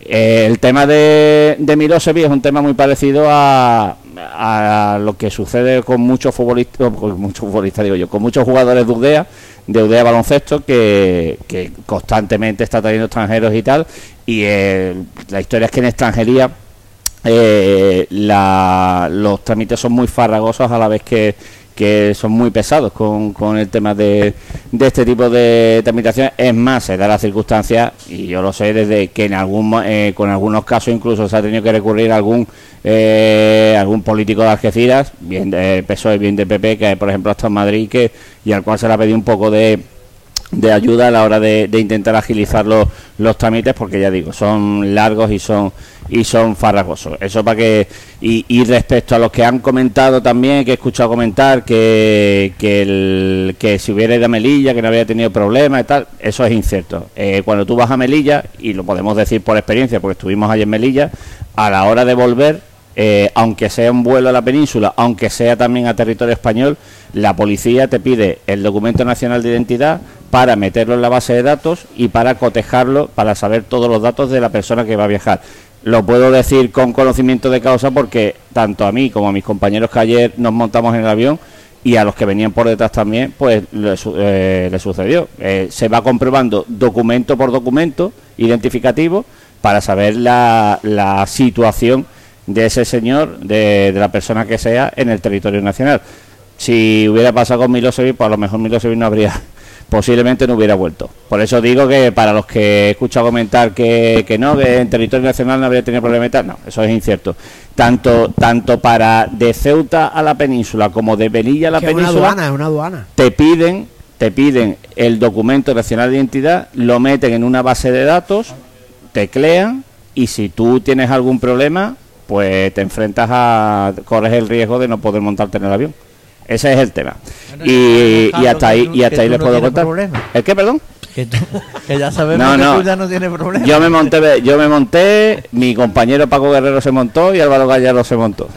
El tema de, de es un tema muy parecido a, a lo que sucede con muchos futbolistas, con muchos futbolistas digo yo, con muchos jugadores de UDEA, de UDEA baloncesto, que, que constantemente está trayendo extranjeros y tal. Y eh, la historia es que en extranjería eh, la- los trámites son muy farragosos a la vez que, que son muy pesados con, con el tema de, de este tipo de tramitaciones. Es más, se da la circunstancia, y yo lo sé desde que en algún eh, con algunos casos incluso se ha tenido que recurrir a algún eh, algún político de Algeciras, bien de bien de PP, que por ejemplo está en Madrid que, y al cual se le ha pedido un poco de de ayuda a la hora de, intentar agilizar los, los trámites porque ya digo son largos y son y son farragosos. Eso para que y, y respecto a los que han comentado también que he escuchado comentar que que, el, que si hubiera ido a Melilla que no había tenido problemas y tal eso es incierto. Eh, cuando tú vas a Melilla y lo podemos decir por experiencia porque estuvimos allí en Melilla a la hora de volver eh, aunque sea un vuelo a la península, aunque sea también a territorio español, la policía te pide el documento nacional de identidad para meterlo en la base de datos y para cotejarlo, para saber todos los datos de la persona que va a viajar. Lo puedo decir con conocimiento de causa porque tanto a mí como a mis compañeros que ayer nos montamos en el avión y a los que venían por detrás también, pues le, eh, le sucedió. Eh, se va comprobando documento por documento identificativo para saber la, la situación de ese señor, de, de la persona que sea, en el territorio nacional. Si hubiera pasado con Milosevic, pues a lo mejor Milosevic no habría posiblemente no hubiera vuelto. Por eso digo que para los que he escuchado comentar que, que no, que en territorio nacional no habría tenido problemas y tal, no, eso es incierto. Tanto, tanto para de Ceuta a la península como de Melilla a la Que es una península aduana, es una aduana. te piden te piden el documento nacional de identidad, lo meten en una base de datos, teclean y si tú tienes algún problema, pues te enfrentas a corres el riesgo de no poder montarte en el avión. Ese es el tema. Y, y hasta ahí y hasta ahí les puedo contar. ¿El qué, perdón? Que, tú- que ya sabemos No, que tú ya no tienes problema. Yo me monté, yo me monté, mi compañero Paco Guerrero se montó y Álvaro Gallardo se montó.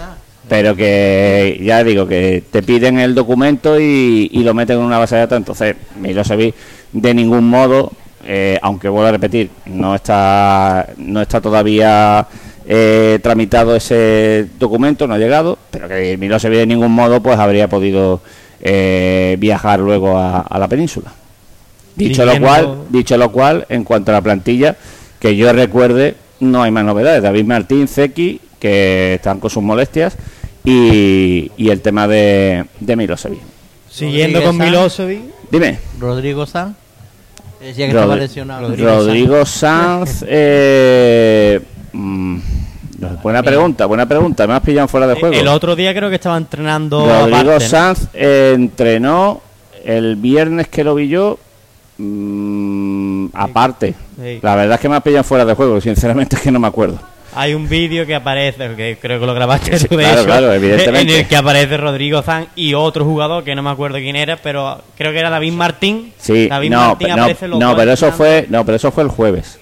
Pero que ya digo que te piden el documento y, y lo meten en una base de datos, entonces Milosevic de ningún modo, eh, aunque vuelvo a repetir, no está no está todavía eh, tramitado ese documento, no ha llegado, pero que Milosevic de ningún modo pues habría podido eh, viajar luego a- a la península. Dicho lo cual, dicho lo cual, en cuanto a la plantilla, que yo recuerde, no hay más novedades. David Martín, Zeki, que están con sus molestias, y, y el tema de, de Milosevic. Siguiendo con. Milosevic, Dime, Rodrigo Sanz. Decía que estaba lesionado. Rodrigo, Sanz. eh, mm, buena pregunta, buena pregunta. Me has pillado fuera de juego. el otro día creo que estaba entrenando Rodrigo aparte, ¿no? Sanz eh, entrenó el viernes que lo vi yo. mm, aparte, Sí. la verdad es que me has pillado fuera de juego. Sinceramente es que no me acuerdo. Hay un vídeo que aparece, que creo que lo grabaste Sí, tú de claro, claro, evidentemente. en el que aparece Rodrigo Zan y otro jugador que no me acuerdo quién era, pero creo que era David Martín. Sí, David no, Martín no, aparece los no, pero eso fue, no, pero eso fue el jueves.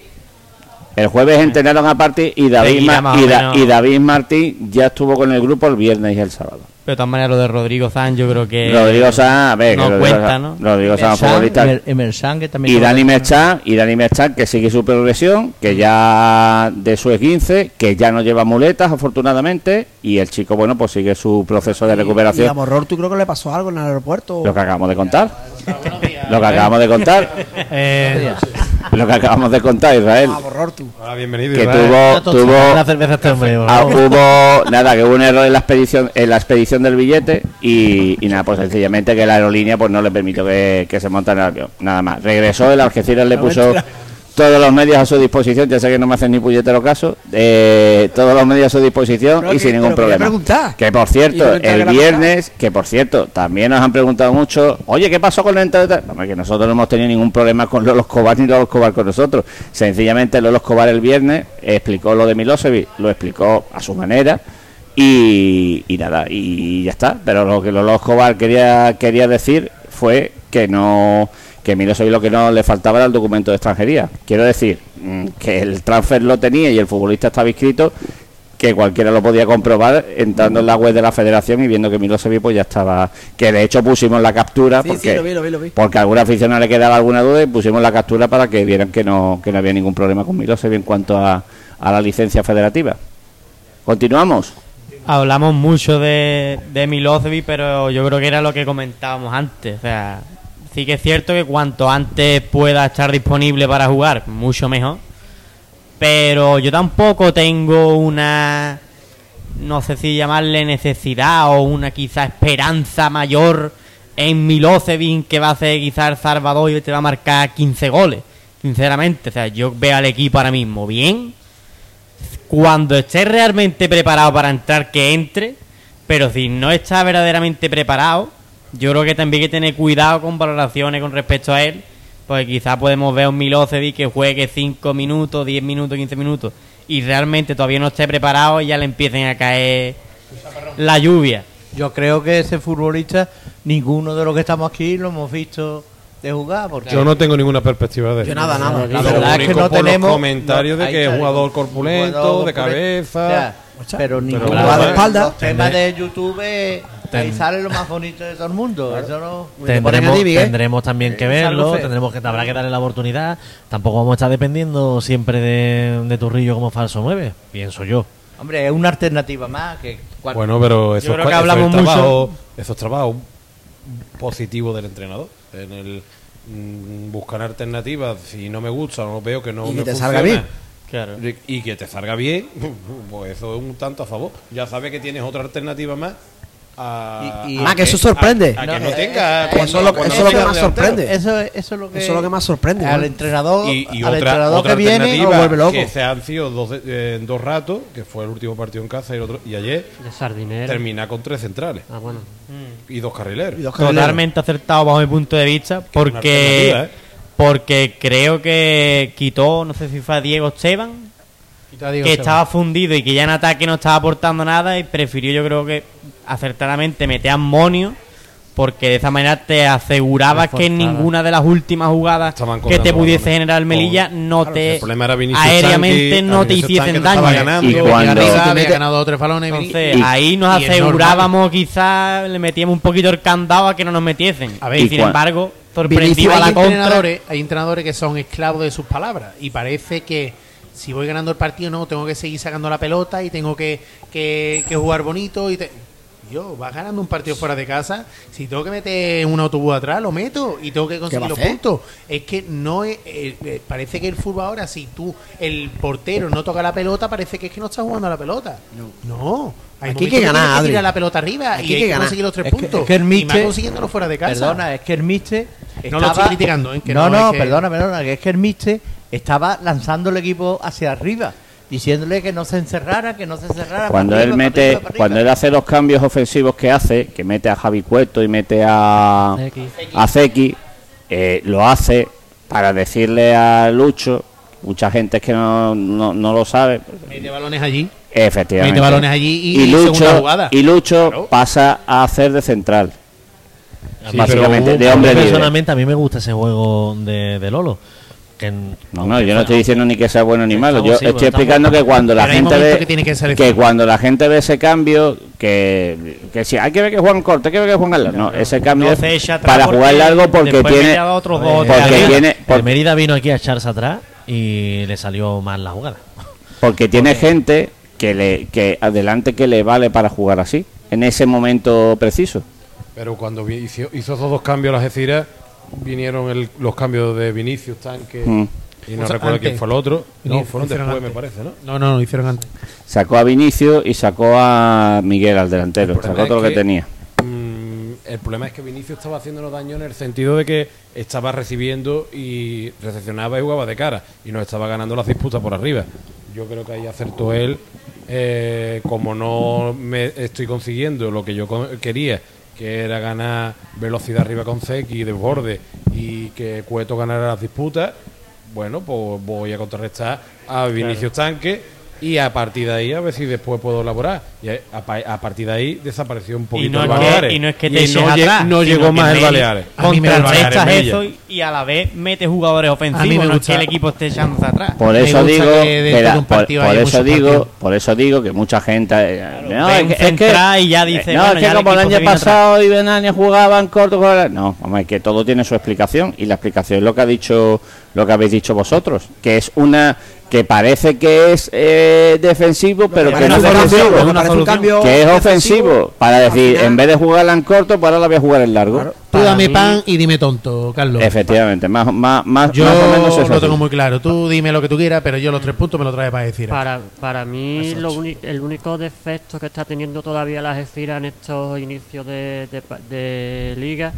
El jueves entrenaron aparte y David, Ma- y, Da- y David Martín ya estuvo con el grupo el viernes y el sábado. Pero de todas maneras lo de Rodrigo Zan yo creo que... Rodrigo Sanz, a ver, no que Rodrigo cuenta, ¿no? Rodrigo Emersan, futbolista. Que también Y Dani. Merchan, y Dani Merchan, que sigue su progresión, que ya de su esguince, que ya no lleva muletas, afortunadamente, y el chico, bueno, pues sigue su proceso de Y a recuperación. Morror, ¿tú creo que le pasó algo en el aeropuerto? Lo que acabamos de contar. Lo que acabamos de contar. Eh, Lo que acabamos de contar, Israel. Ah, Morror, tú. hola, bienvenido. Que Israel. tuvo, tuvo, La cerveza este Ah, hubo nada que hubo un error en la expedición en la expedición del billete y, y nada pues sencillamente que la aerolínea pues no le permitió que, que se montara en el avión nada más regresó el Algeciras le puso todos los medios a su disposición ya sé que no me hacen ni puñetero caso eh, todos los medios a su disposición Pero y que- sin ningún problema. que por cierto no el viernes que por cierto también nos han preguntado mucho oye qué pasó con la entrada de tal?". Hombre, que nosotros no hemos tenido ningún problema con Lolo Escobar ni Lolo Escobar con nosotros. Sencillamente Lolo Escobar el viernes explicó lo de Milosevic lo explicó a su manera y, y nada y ya está. Pero lo que Lolo Escobar quería quería decir fue que no que Milosevic lo que no le faltaba era el documento de extranjería quiero decir mm, que el transfer lo tenía y el futbolista estaba inscrito que cualquiera lo podía comprobar entrando en la web de la federación y viendo que Milosevic pues ya estaba que de hecho pusimos la captura Sí, porque sí, lo vi, lo vi, lo vi. porque a le quedaba alguna duda y pusimos la captura para que vieran que no que no había ningún problema con Milosevic en cuanto a, a la licencia federativa continuamos Hablamos mucho de, de Milosevic, pero yo creo que era lo que comentábamos antes. O sea, sí que es cierto que cuanto antes pueda estar disponible para jugar, mucho mejor. Pero yo tampoco tengo una, no sé si llamarle necesidad o una quizá esperanza mayor en Milosevic que va a ser quizá el Salvador y te va a marcar 15 goles. Sinceramente, o sea, yo veo al equipo ahora mismo bien, cuando esté realmente preparado para entrar, que entre. Pero si no está verdaderamente preparado, yo creo que también hay que tener cuidado con valoraciones con respecto a él. Porque quizás podemos ver a un Milosevic que juegue 5 minutos, 10 minutos, 15 minutos. Y realmente todavía no esté preparado y ya le empiecen a caer la lluvia. Yo creo que ese futbolista, ninguno de los que estamos aquí lo hemos visto de jugar. Porque Yo no tengo ninguna perspectiva de Yo eso. nada, nada. La verdad es que no tenemos comentarios de que es jugador corpulento, jugador de corpulento. cabeza. O sea, pero ninguno claro, va eh, de espalda. los Los temas de YouTube, eh, ahí Ten- sale lo más bonito de todo el mundo. Eso no. Tendremos, Miguel. tendremos también que Eh, verlo, tendremos que habrá que darle la oportunidad. Tampoco vamos a estar dependiendo siempre de, de Turrillo como falso 9, pienso yo. Hombre, es una alternativa más. que cual- Bueno, pero eso, creo es, que hablamos es trabajo, mucho. eso es trabajo positivo del entrenador. En el mm, buscar alternativas, si no me gusta o no veo que no Y que me te salga bien. Claro. y que te salga bien, pues eso es un tanto a favor. Ya sabes que tienes otra alternativa más a, Y- y- Ah, a que eso sorprende. a, a que No, no tenga eh, cuando- eso es lo- cuando eso es lo no que más sorprende. Eso, eso es lo que Eso es lo que más sorprende, al entrenador Y, y al otra, entrenador otra que viene lo vuelve loco. que se han sido dos, eh, en dos ratos, que fue el último partido en casa y, el otro, y ayer, De sardinero. termina con tres centrales Ah, bueno. y dos carrileros. Y dos carrileros. Totalmente acertado bajo mi punto de vista, porque, ¿eh? porque creo que quitó, no sé si fue a Diego Esteban, Quita a Diego que estaba fundido y que ya en ataque no estaba aportando nada y prefirió yo creo que acertadamente meter a Monio porque de esa manera te asegurabas que en ninguna de las últimas jugadas que te pudiese generar Melilla Con- no claro, te el problema era Vinicius aéreamente no te hiciesen no daño. ganando. Y cuando- arriba te había mete- ganado tres balones. Entonces, Y- ahí nos y asegurábamos quizás, le metíamos un poquito el candado a que no nos metiesen. A ver, y y sin embargo, sorprendido a la hay contra. entrenadores, hay entrenadores que son esclavos de sus palabras y parece que si voy ganando el partido no tengo que seguir sacando la pelota y tengo que, que- que jugar bonito y te- yo vas ganando un partido fuera de casa. Si tengo que meter un autobús atrás lo meto y tengo que conseguir los puntos. Es que no es, eh, eh, parece que el fútbol ahora si tú el portero no toca la pelota parece que es que no está jugando a la pelota. No, Hay Aquí hay que ganar, Adri. tirar la pelota arriba Aquí y hay que que conseguir los tres Es que- puntos. es que el y más Miche- consiguiéndolo fuera de casa. Perdona, es que el Miche. No lo estoy criticando, ¿eh? que no, no, no, es que- perdona, perdona, que es que el Miche estaba lanzando el equipo hacia arriba, diciéndole que no se encerrara, que no se encerrara. Cuando él para mete, arriba, para arriba. cuando él hace los cambios ofensivos que hace, que mete a Javi Cueto y mete a a Zeki, eh, lo hace para decirle a Lucho, mucha gente es que no, no, no lo sabe, Mete balones allí. efectivamente. Mete balones allí y, y Lucho, jugada. y Lucho Claro. pasa a hacer de central, mí- básicamente, pero de hombre libre. Personalmente, a mí me gusta ese juego de, de Lolo. En- No, no, yo no estoy diciendo ni que sea bueno ni malo. Yo estoy explicando que cuando la gente ve que tiene que ser que efectivo. cuando la gente ve ese cambio, que, que si hay que ver que juegan corto, hay que ver que juegan largo. No, ese cambio No es para porque jugar largo porque tiene otros dos porque de arriba. tiene el por- Mérida vino aquí a echarse atrás y le salió mal la jugada. porque tiene gente que le que adelante que le vale para jugar así en ese momento preciso. Pero cuando hizo, hizo esos dos cambios las Algeciras, vinieron el- los cambios de Vinicius, Tanque Mm. y no O sea, recuerdo antes. quién fue el otro. No, Vinicius, fueron después, me parece, ¿no? No, no, lo hicieron antes. Sacó a Vinicio y sacó a Miguel al delantero, sacó todo lo que que- tenía. Mm, el problema es que Vinicius estaba haciéndonos daño en el sentido de que estaba recibiendo y recepcionaba y jugaba de cara y nos estaba ganando las disputas por arriba. Yo creo que ahí acertó él. eh, como no me estoy consiguiendo lo que yo con- quería, que era ganar velocidad arriba con Zeki y desborde y que Cueto ganara las disputas, bueno, pues voy a contrarrestar a Vinicius Tanque y a partir de ahí a ver si después puedo elaborar. Y a, a- a partir de ahí desapareció un poquito Y no, el es Baleares. que, y no es que Y te eches no, atrás, no llegó más el Baleares. A mí me Baleares eso y, y a la vez mete jugadores A ofensivos. mí me no es que el equipo esté echándose atrás. Por eso digo, que la- por, eso digo, partidos. por eso digo que mucha gente eh, no, ve es que, es que- central y ya dice, no, bueno, es que el como el año pasado y Benania jugaban corto, con- no, es que todo tiene su explicación y la explicación es lo que ha dicho, lo que habéis dicho vosotros, que es una que parece que es eh, defensivo, pero que no es lo que es defensivo, ofensivo, para decir, en vez de jugarla en corto, pues ahora la voy a jugar en largo. Claro. Tú dame mí- pan y dime tonto, Carlos. Efectivamente, más, más, más, Yo más o menos es lo así. tengo muy claro. Tú dime lo que tú quieras, pero yo los tres puntos me lo traes para decir. Para, para mí, lo el único defecto que está teniendo todavía la Algeciras en estos inicios de, de liga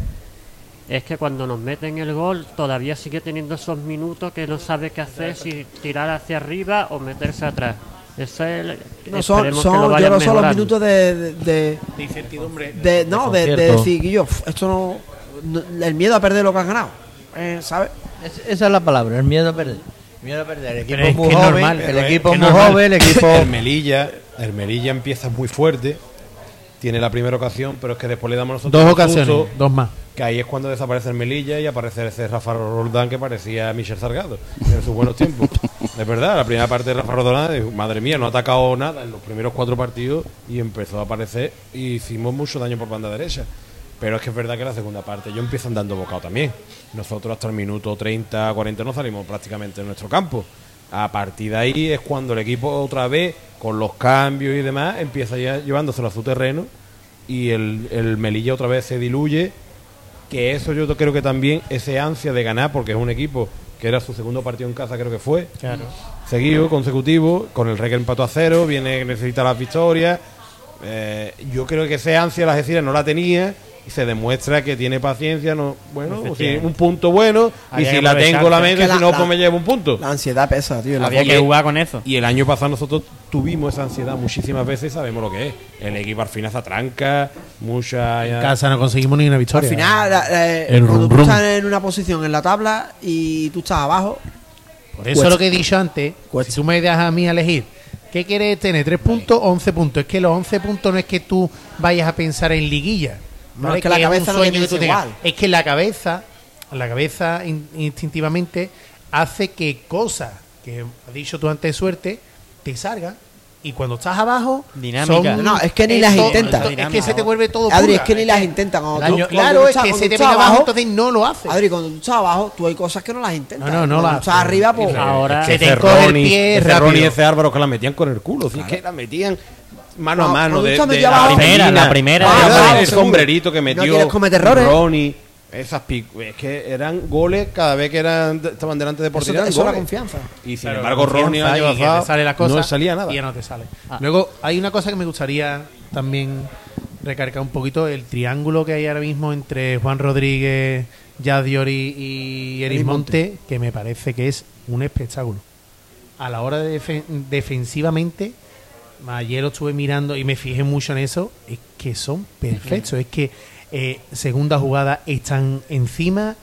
es que cuando nos meten el gol todavía sigue teniendo esos minutos que no sabe qué hacer, si tirar hacia arriba o meterse atrás. Eso es el, No, son, esperemos que lo son, yo que son los minutos de, de, de- De incertidumbre. de- no, de, decir yo, "Uf, esto no, no- el miedo a perder lo que has ganado, eh, ¿sabes? Es- esa es la palabra, el miedo a perder. El miedo a perder. El equipo es muy que joven, normal, el equipo es muy normal. joven, el equipo... El Melilla, el Melilla empieza muy fuerte, tiene la primera ocasión, pero es que después le damos nosotros Dos ocasiones, dos más. Que ahí es cuando desaparece el Melilla y aparece ese Rafa Roldán que parecía Michel Salgado en sus buenos tiempos. es verdad, la primera parte de Rafa Roldán, digo, madre mía, no ha atacado nada en los primeros cuatro partidos y empezó a aparecer y hicimos mucho daño por banda derecha. Pero es que es verdad que la segunda parte yo empiezo andando bocado también. Nosotros hasta el minuto 30, 40 no salimos prácticamente de nuestro campo. A partir de ahí es cuando el equipo otra vez, con los cambios y demás, empieza ya llevándoselo a su terreno y el, el Melilla otra vez se diluye. Que eso yo creo que también, ese ansia de ganar, porque es un equipo que era su segundo partido en casa, creo que fue, Claro. seguido, consecutivo, con el Reggae empató a cero, viene, necesita las victorias, Eh, yo creo que esa ansia la Algeciras no la tenía se demuestra que tiene paciencia. no Bueno, pues Efectivamente. un punto bueno y si la tengo la Es que si no, pues me llevo un punto. La ansiedad pesa, tío. la Había que jugar con eso. Y el año pasado nosotros tuvimos esa ansiedad muchísimas veces y sabemos lo que es. El equipo al final se atranca, mucha... En casa no conseguimos ni una Al victoria. final, eh, El cuando rum tú rum. estás en una posición en la tabla y tú estás abajo, Por eso Cuesta. lo que he dicho antes, Cuesta. si tú me dejas a mí elegir, ¿qué quieres tener? ¿3 puntos o 11 puntos? Es que los 11 puntos no es que tú vayas a pensar en liguilla. No, es que la cabeza un no que tú tengas. igual. Es que la cabeza, la cabeza in- instintivamente hace que cosas que has dicho tú antes de suerte te salgan. Y cuando estás abajo, Dinámica. son- No, es que ni las to- Es que se te vuelve todo. Adri, pura. es que ni las intentas. Cuando tú- Claro, cuando claro, tú es que se te viene abajo, entonces no lo hace. Adri, cuando tú estás abajo, tú hay cosas que no las intentas. No, no, no Cuando las tú estás arriba, pues. Ahora Se te encoge el pie ese rápido. Ronnie y ese Álvaro que la metían con el culo. sí, que la metían mano No, a mano. De, de la primera, la primera Ah, el claro, sombrerito que No metió errores. Ronnie. Esas pic- es que eran goles cada vez que eran estaban delante de Eso, portería. eso es la goles. confianza. Y sin embargo, Ronnie año sale la cosa no salía nada. Y ya no te sale. Ah. Luego, hay una cosa que me gustaría también recargar un poquito: el triángulo que hay ahora mismo entre Juan Rodríguez, Jazz Diori y Eris Eris Monte, que me parece que es un espectáculo. A la hora de defen- defensivamente, ayer lo estuve mirando y me fijé mucho en eso, es que son perfectos. Es que eh, segunda jugada están encima,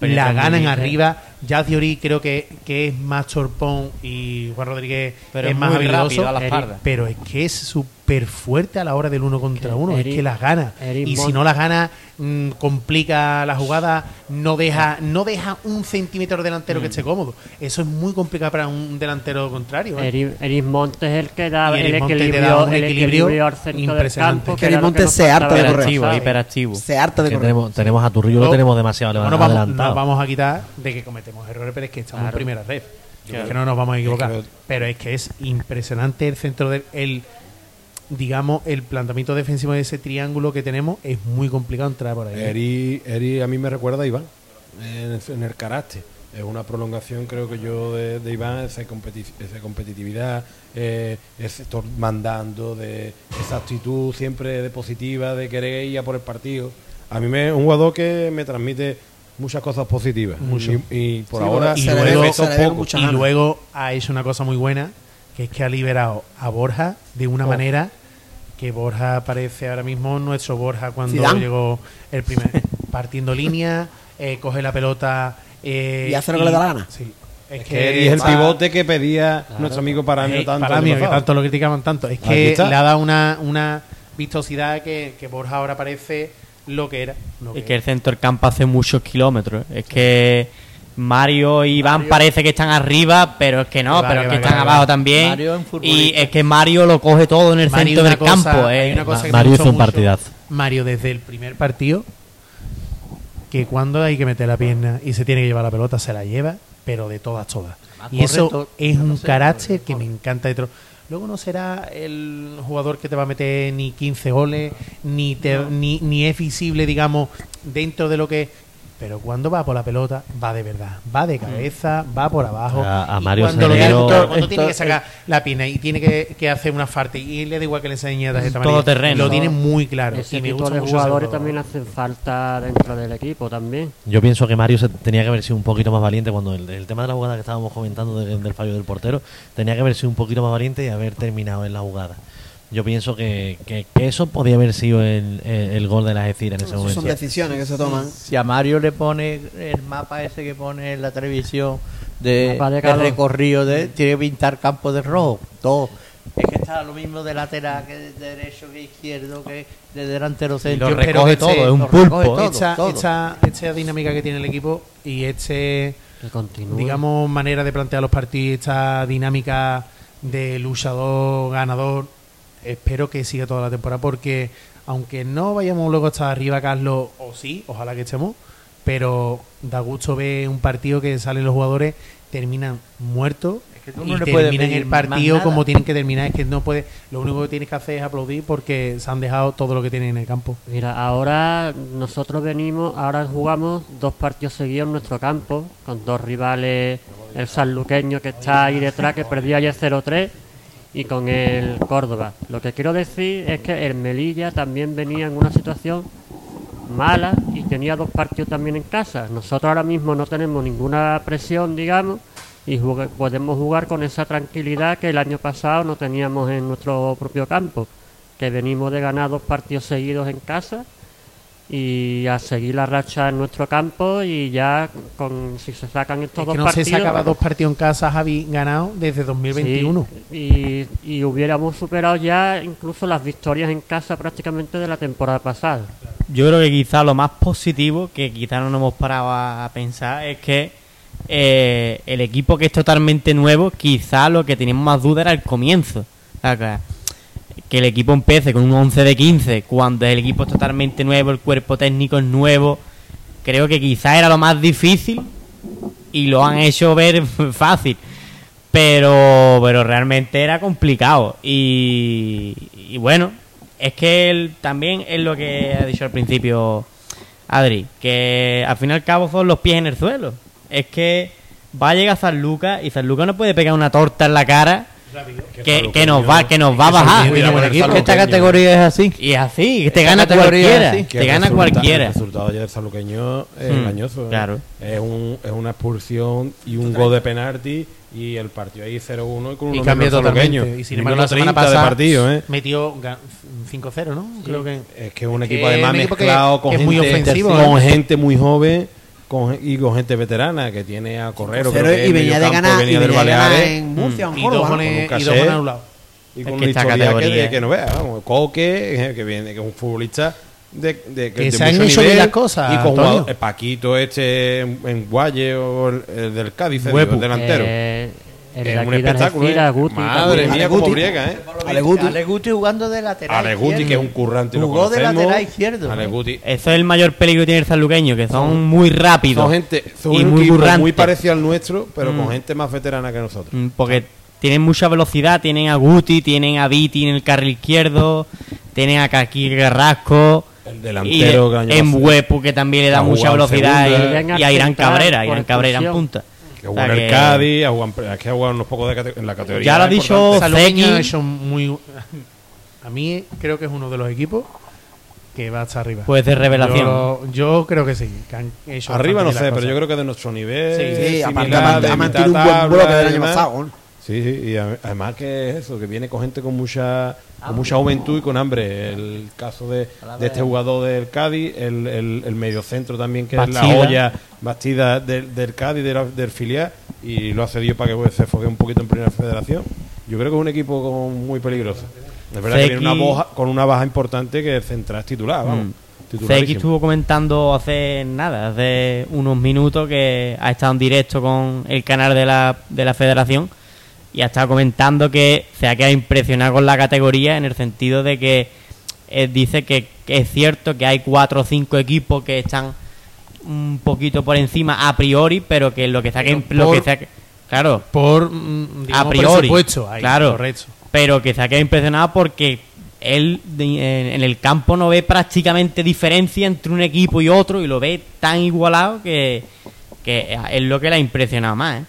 la ganan arriba. Jazz Diori creo que, que es más torpón y Juan Rodríguez Pero es es más habilidoso. a la. Pero es que es súper fuerte a la hora del uno contra Que uno. Es que las gana. Y si no las gana, mm, complica la jugada, no deja, no deja un centímetro delantero Mm. que esté cómodo. Eso es muy complicado para un delantero contrario. ¿eh? Eri- Eris Montes es el que da el equilibrio, da un el equilibrio equilibrio al centro del impresionante. campo. Que lo Montes se harta de correr. Hiperactivo. Se harta de correr. tenemos, tenemos a Turrillo, lo tenemos demasiado No nos vamos, adelantado. nos vamos a quitar de que cometemos errores, pero es que estamos Claro. en primera red. Claro. Que no nos vamos a equivocar. que Pero es que es impresionante el centro del. El, digamos, el planteamiento defensivo de ese triángulo que tenemos es muy complicado entrar por ahí. Eri, Eri a mí me recuerda a Iván en, el- en el carácter. Es una prolongación, creo que yo, de, de Iván, esa, competi- esa competitividad, eh, ese mandando, de esa actitud siempre de positiva, de querer ir a por el partido. A mí me, es un jugador que me transmite muchas cosas positivas. Mucho. Y, y por Sí, ahora y luego- poco. mucha y luego ha hecho una cosa muy buena, que es que ha liberado a Borja de una Oh. manera que Borja parece ahora mismo nuestro Borja cuando Zidane. llegó el primer partiendo línea, eh, coge la pelota eh, Y hace lo que le da la gana. Sí. Es que es el pivote que pedía nuestro amigo Paramio eh, tanto. Paramio, que tanto lo criticaban tanto. Es que le ha dado una, una vistosidad que, que Borja ahora parece lo que era. lo Es que que el centro del campo hace muchos kilómetros. Es que Mario y Iván Mario- parece que están arriba, pero es que no, Que pero que es que que están que abajo también. Mario en Y es que Mario lo coge todo en el Mario, centro del cosa- campo. eh. una cosa que me Mario hizo un mucho. partidazo. Mario desde el primer partido que cuando hay que meter la pierna y se tiene que llevar la pelota se la lleva, pero de todas todas. Y eso es un carácter que me encanta de tro- Luego no será el jugador que te va a meter ni 15 goles, ni, te- ni, ni es visible, digamos, dentro de lo que... Pero cuando va por la pelota, va de verdad. Va de cabeza, va por abajo. A- a Y Mario cuando, se lo le tiene- cuando que Esto- sacar la pierna y tiene que, que hacer una falta y le da igual que le enseñe tarjeta Todo terreno. Lo tiene muy claro. Ese y me gusta de mucho jugadores jugador. también hacen falta dentro del equipo también. Yo pienso que Mario se tenía que haber sido un poquito más valiente cuando el, el tema de la jugada que estábamos comentando de- del fallo del portero, tenía que haber sido un poquito más valiente y haber terminado en la jugada. Yo pienso que, que- que eso podía haber sido el, el- el gol de la Gecira en ese Esas momento. son decisiones que se toman. Si a Mario le pone el mapa ese que pone en la televisión de, calor. recorrido, de, tiene que pintar campo de rojo, todo. Es que está lo mismo de lateral que de derecho que izquierdo que de delantero centro. lo recoge este- todo, es un pulpo. todo, esta, todo. esta- esta dinámica que tiene el equipo y este digamos manera de plantear los partidos esta dinámica de luchador ganador espero que siga toda la temporada porque aunque no vayamos luego hasta arriba Carlos o sí ojalá que estemos pero da gusto ver un partido que salen los jugadores terminan muertos que tú y no terminan el partido como tienen que terminar. Es que no puede lo único que tienes que hacer es aplaudir porque se han dejado todo lo que tienen en el campo. Mira, ahora nosotros venimos, ahora jugamos dos partidos seguidos en nuestro campo, con dos rivales, el sanluqueño que está ahí detrás, que perdió ayer 0-3, y con el Córdoba. Lo que quiero decir es que el Melilla también venía en una situación mala y tenía dos partidos también en casa. Nosotros ahora mismo no tenemos ninguna presión, digamos, y podemos jugar con esa tranquilidad que el año pasado no teníamos en nuestro propio campo, que venimos de ganar dos partidos seguidos en casa y a seguir la racha en nuestro campo y ya con si se sacan estos Es dos que no partidos se sacaba dos partidos en casa, Javi, ganado desde 2021. Sí, y, y hubiéramos superado ya incluso las victorias en casa prácticamente de la temporada pasada. Yo creo que quizá lo más positivo, que quizá no nos hemos parado a pensar, es que eh, el equipo que es totalmente nuevo, quizá lo que teníamos más duda era el comienzo. O sea, que, el equipo empiece con un 11 de 15, cuando el equipo es totalmente nuevo, el cuerpo técnico es nuevo, creo que quizá era lo más difícil y lo han hecho ver fácil. Pero, pero realmente era complicado. Y, bueno, es que también es lo que ha dicho al principio Adri, que al fin y al cabo son los pies en el suelo. Es que va a llegar San Lucas y San Lucas no puede pegar una torta en la cara que, que nos va que nos va a bajar. Esta categoría es así. Y es así, te Esta gana cualquiera. Te el gana resulta- cualquiera. El resultado ayer del saluqueño es Mm, engañoso. ¿eh? claro. Es, un, es una expulsión y un gol de penalti y el partido ahí 0-1 y con menos saluqueño. totalmente. Y sin embargo, la semana 30 de pasada partido, ¿eh? metió ga- 5-0, ¿no? Creo que. Es que es un Es equipo que además un mezclado con, es muy gente, ofensivo, con ¿eh? gente muy joven con, y con gente veterana que tiene a Correro. creo que y en venía de ganar, y venía del venía de ganar Baleares, en Murcia, en Y dos Córdoba. goles Con un y dos anulados. Y Es con que una historia que, de- que no veas, vamos, Coque, eh, que viene, que es un futbolista de, de, Que de se han hecho bien nivel, las cosas, Y con jugador- el Paquito este en, en Guaye o el, el del Cádiz, el delantero. Eh, el aquí un espectáculo. ¿eh? Guti, Madre también. mía, Aleguti. cómo briega, ¿eh? Aleguti. Aleguti jugando de lateral. Aleguti, que es un currante. lo Jugó de lateral izquierdo. Aleguti. Eso es el mayor peligro que tiene el sanluqueño, que son muy rápidos. Son gente, son y un muy burrantes. muy parecido al nuestro, pero Mm. con gente más veterana que nosotros. Mm, Porque tienen mucha velocidad, tienen a Guti, tienen a Viti en el carril izquierdo, tienen a Kaki Carrasco. El y delantero que año en Huepu que también le da Ha mucha en velocidad segunda. y, y a Irán Cabrera, Irán Cabrera en punta. Que O jugó sea en el que- Cádiz, ha jugado es que ha jugado unos pocos de cate- en la categoría. Ya lo ha dicho ha hecho muy. A mí creo que es uno de los equipos que va hasta arriba. Puede ser revelación. Yo, yo creo que sí. que han hecho Arriba no sé, pero yo creo que de nuestro nivel. Sí, similar, aparte ha, de ha mantenido un buen bloque del año pasado. ¿no? Sí, sí, y a- además que es eso, que viene con gente con mucha con mucha juventud y con hambre. El caso de, de este jugador del Cádiz, el, el, el mediocentro también, que es la olla bastida del, del Cádiz, de la- del filial, y lo ha cedido para que se fogue un poquito en primera federación. Yo creo que es un equipo con- muy peligroso. Es verdad que viene una boja, con una baja importante que el central es titular, vamos. Mm. estuvo comentando hace nada, hace unos minutos que ha estado en directo con el canal de la, de la federación y ha estado comentando que se ha quedado impresionado con la categoría en el sentido de que él dice que, que es cierto que hay cuatro o cinco equipos que están un poquito por encima a priori, pero que lo que lo que por- que- claro, Por, mm, digamos, a priori. Ahí, claro, correcto. pero que se ha quedado impresionado porque él en, en el campo no ve prácticamente diferencia entre un equipo y otro y lo ve tan igualado que, que es lo que le ha impresionado más. ¿eh?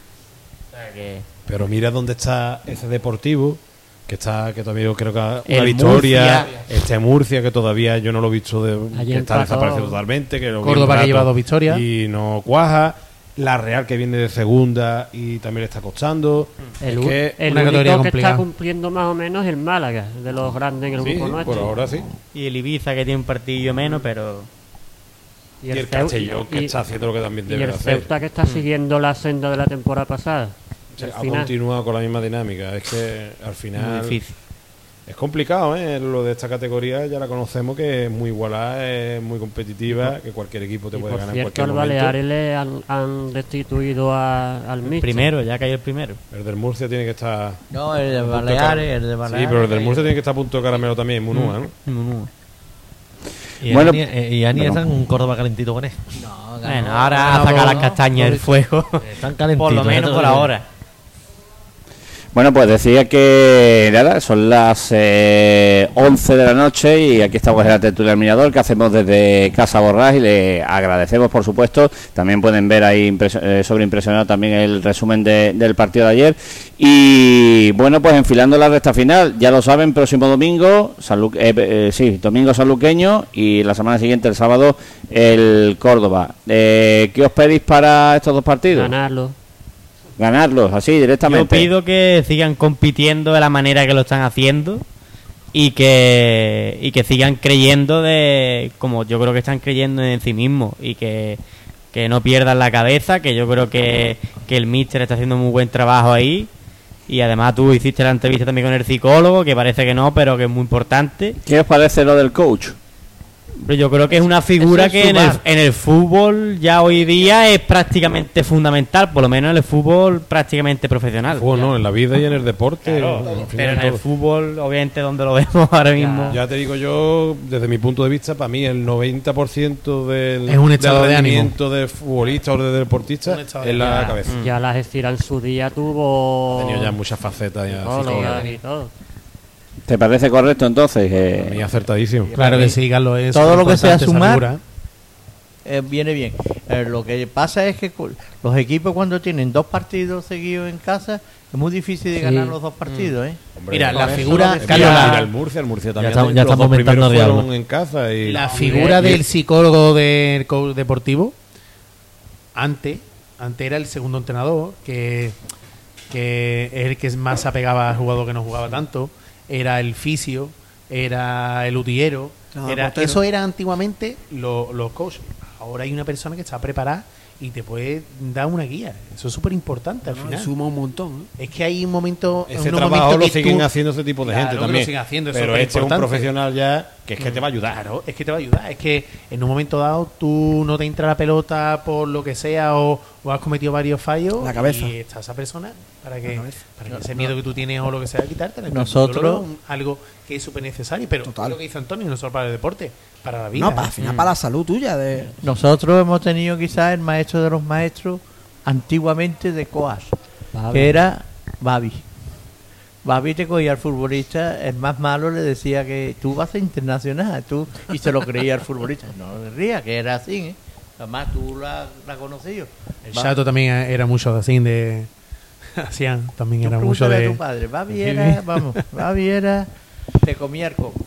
O sea que- Pero mira dónde está ese deportivo, que está, que todavía creo que ha- una El victoria, Murcia. este Murcia, que todavía yo no lo he visto, de, que está desaparecido totalmente, que lo Córdoba que lleva dos victorias. Y no cuaja. La Real que viene de segunda y también le está costando. El, Es que- el una único categoría que complicada. está cumpliendo más o menos es el Málaga, de los grandes en el sí, grupo por nuestro. ahora sí. y el Ibiza que tiene un partido menos, pero Y el, Castellón que y- está haciendo lo que también y debe el hacer. Ceuta que está siguiendo la senda de la temporada pasada. O sea, ha final- continuado con la misma dinámica. Es que al muy final difícil. es complicado, ¿eh? Lo de esta categoría ya la conocemos que es muy igualada, es muy competitiva, que cualquier equipo te puede por ganar en cierto, cualquier al momento. Baleares le han, han destituido a- al míster. Primero, ya cayó el primero. El del Murcia tiene que estar. No, el de Baleares, el de Baleares. Sí, pero el del Murcia tiene que estar a punto de caramelo también, Munúa, ¿no? Munúa. Y Bueno, Ani, eh, y Ani bueno. está en un Córdoba calentito con él. Bueno, No, Ah, ahora ganó, a sacar las castañas del fuego. Están calentitos. Por lo menos por ahora. Bueno, pues decía que nada, son las eh, 11 de la noche y aquí estamos en la tertulia del Mirador que hacemos desde Casa Borrás y le agradecemos, por supuesto. También pueden ver ahí eh, sobreimpresionado también el resumen de- del partido de ayer. Y bueno, pues enfilando la recta final, ya lo saben, próximo domingo, Sanlu- eh, eh, sí, domingo sanluqueño y la semana siguiente, el sábado, el Córdoba. Eh, ¿Qué os pedís para estos dos partidos? Ganarlo. Ganarlos, así, directamente. Yo pido que sigan compitiendo de la manera que lo están haciendo y que y que sigan creyendo de como yo creo que están creyendo en sí mismos y que, que no pierdan la cabeza, que yo creo que, que el míster está haciendo muy buen trabajo ahí y además tú hiciste la entrevista también con el psicólogo, que parece que no, pero que es muy importante. ¿Qué os parece lo del coach? Pero yo creo que es una figura es que en el, en fútbol ya hoy día es prácticamente fundamental, por lo menos en el fútbol prácticamente profesional. Bueno, en la vida y en el deporte. final Pero en el todo. fútbol, obviamente, donde lo vemos ahora mismo. Ya te digo yo, desde mi punto de vista, para mí el 90% del, Es un estado del de ánimo. rendimiento de futbolista o de deportista de es la Ya- cabeza. Ya la Gestira en su día tuvo. Ha tenido ya muchas facetas ya todo. ¿Te parece correcto entonces? Eh, acertadísimo. Claro que sí, Carlos. Es Todo lo que sea sumar. Eh, viene bien. Eh, lo que pasa es que los equipos cuando tienen dos partidos seguidos en casa es muy difícil de Sí. ganar los dos partidos, ¿eh? Hombre, Mira, la figura-. Carlos, la- Mira, el Murcia, el Murcia también. ya los estamos diablo. en casa y La figura del psicólogo del coach deportivo, antes, antes era el segundo entrenador, que, que es el que más se apegaba al jugador que no jugaba tanto, era el fisio, era el era, portero. eso era antiguamente lo- los coaches. Ahora hay una persona que está preparada y te puede dar una guía. Eso es súper importante al No, final. suma un montón. ¿eh? Es que hay un momento. ese unos trabajo momentos lo siguen tú- haciendo ese tipo de Claro gente también. siguen haciendo, eso pero es este es un profesional ya que es que te va a ayudar. Claro, es que te va a ayudar. Es que en un momento dado tú no te entra la pelota por lo que sea o, o has cometido varios fallos. La cabeza. Y está esa persona para que, para que ese miedo que tú tienes o lo que sea, quitártelo. Nosotros- algo que es súper necesario. Pero Total. lo que dice Antonio, no solo para el deporte, para la vida. No, para, al final, para la salud tuya. De... Nosotros hemos tenido quizás el maestro de los maestros antiguamente de Coas, Babi. que era Babi. Babi te cogía al futbolista, el más malo le decía que tú vas a internacional, tú y se lo creía al futbolista. No le ría, que era así, ¿eh? Además tú la, conocido. El Va- Chato también era mucho así de. Hacían también Tú era mucho de. tu padre, Babi era, vamos, Babi era, te comía el coco.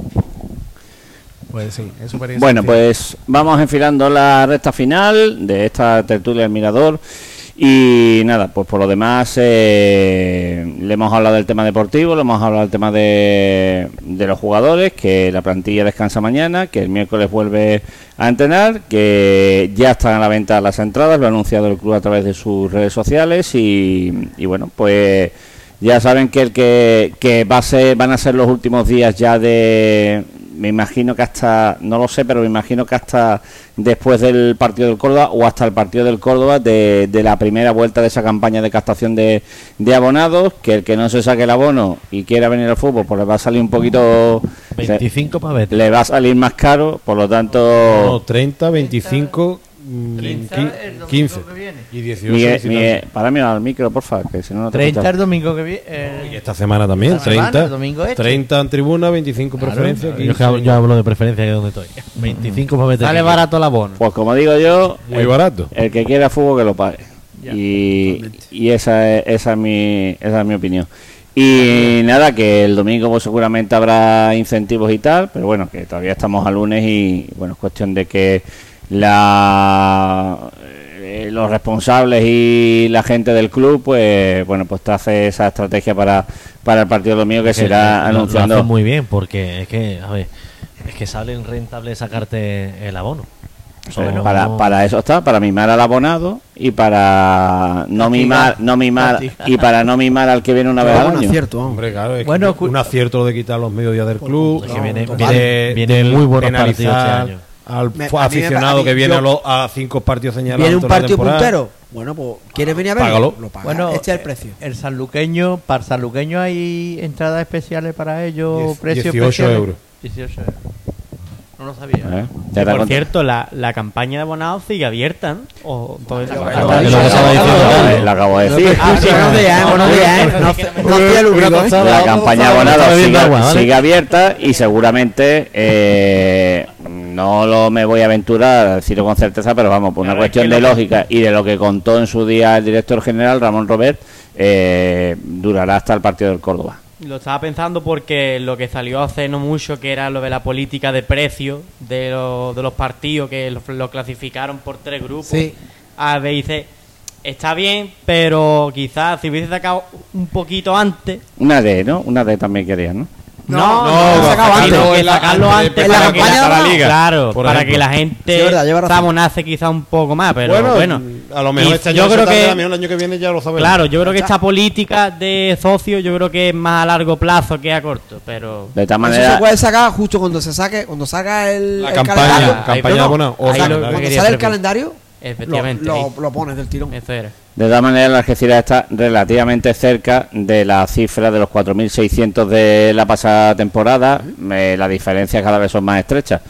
Pues sí, es súper Bueno, pues vamos enfilando la recta final de esta tertulia del Mirador. Y nada, pues por lo demás, eh, le hemos hablado del tema deportivo, le hemos hablado del tema de, de los jugadores, que la plantilla descansa mañana, que el miércoles vuelve a entrenar, que ya están a la venta las entradas, lo ha anunciado el club a través de sus redes sociales. Y, y bueno, pues ya saben que el que, que va a ser, van a ser los últimos días ya de, me imagino que hasta, no lo sé, pero me imagino que hasta después del partido del Córdoba o hasta el partido del Córdoba de, de la primera vuelta de esa campaña de captación de, de abonados, que el que no se saque el abono y quiera venir al fútbol, pues le va a salir un poquito, 25 para ver. le va a salir más caro, por lo tanto, No, 30, 25, mm, 30 qui- el domingo 15 que viene. y 18. Miguel. Miguel, para mí al micro, porfa, que si no, no te 30 el escuchas. domingo que viene. eh, Y esta semana también, Esta semana, 30. el domingo este. 30 en tribuna, 25 preferencia. Yo, 15. que hablo- yo hablo de preferencia que donde estoy. 25 para meter. Sale barato el abono. Pues como digo yo, Muy el- barato. El que quiera fútbol que lo pague. Ya, y y esa, es, esa, es mi, esa es mi opinión. Y nada, que el domingo pues, seguramente habrá incentivos y tal, pero bueno, que todavía estamos a lunes y bueno, es cuestión de que la eh, los responsables y la gente del club pues bueno pues te hace esa estrategia para, para el partido del domingo que será lo- lo anunciando muy bien porque es que, a ver, es que salen rentable sacarte el abono. Son- para, para eso está, para mimar al abonado y para no mimar, no mimar y para no mimar al que viene una vez al un año. acierto, vamos. Hombre, claro, es Bueno, que cu- un acierto de quitar los mediodías del club. Es que viene- de- viene- de- de muy buenos partidos este año. Al Me- fu- a mí aficionado a mí- que viene yo- a, los- a cinco partidos señalados. Viene un la partido puntero. Bueno, pues, ¿quieres venir a verlo? Págalo. Lo pagas. Bueno, este es el eh, precio. El sanluqueño, para el sanluqueño hay entradas especiales para ellos, Diez- precios 18 especiales. euros. 18 euros. No lo sabía. ¿Eh? Ya por cierto, la, la campaña de abonado sigue abierta, ¿no? O acabo de decir, lo acabo de decir. ¿eh? La campaña abonada Está sigue, sigue abierta y seguramente eh, no lo me voy a aventurar a decirlo con certeza, pero vamos, por una es cuestión que de lógica y de lo que contó en su día el director general Ramón Robert, eh, durará hasta el partido del Córdoba. Lo estaba pensando porque lo que salió hace no mucho, que era lo de la política de precio de, lo- de los partidos, que lo, lo clasificaron por tres grupos. Sí. A, B y C. Está bien, pero quizás si hubiese sacado un poquito antes. Una D, ¿no? Una D también quería, ¿no? No, no, no, sacarlo sino antes. que En la- sacarlo antes para la que campaña para de la liga, Claro, por para ejemplo. que la gente Sí, verdad, lleva razón. sabonace quizá un poco más, pero bueno. bueno, a lo mejor Y este año yo no se creo que- a lo mejor el año que viene ya lo sabemos. Claro, yo creo que esta política de socios, yo creo que es más a largo plazo que a corto, pero De Eso manera, se puede sacar justo cuando se saque, cuando salga el, La el campaña, calendario. campaña No, no. O sea, cuando sale el calendario, efectivamente, lo, lo, lo pones del tirón. eso era. De todas maneras, la Algeciras está relativamente cerca de la cifra de los 4.600 de la pasada temporada. Eh, las diferencias cada vez son más estrechas.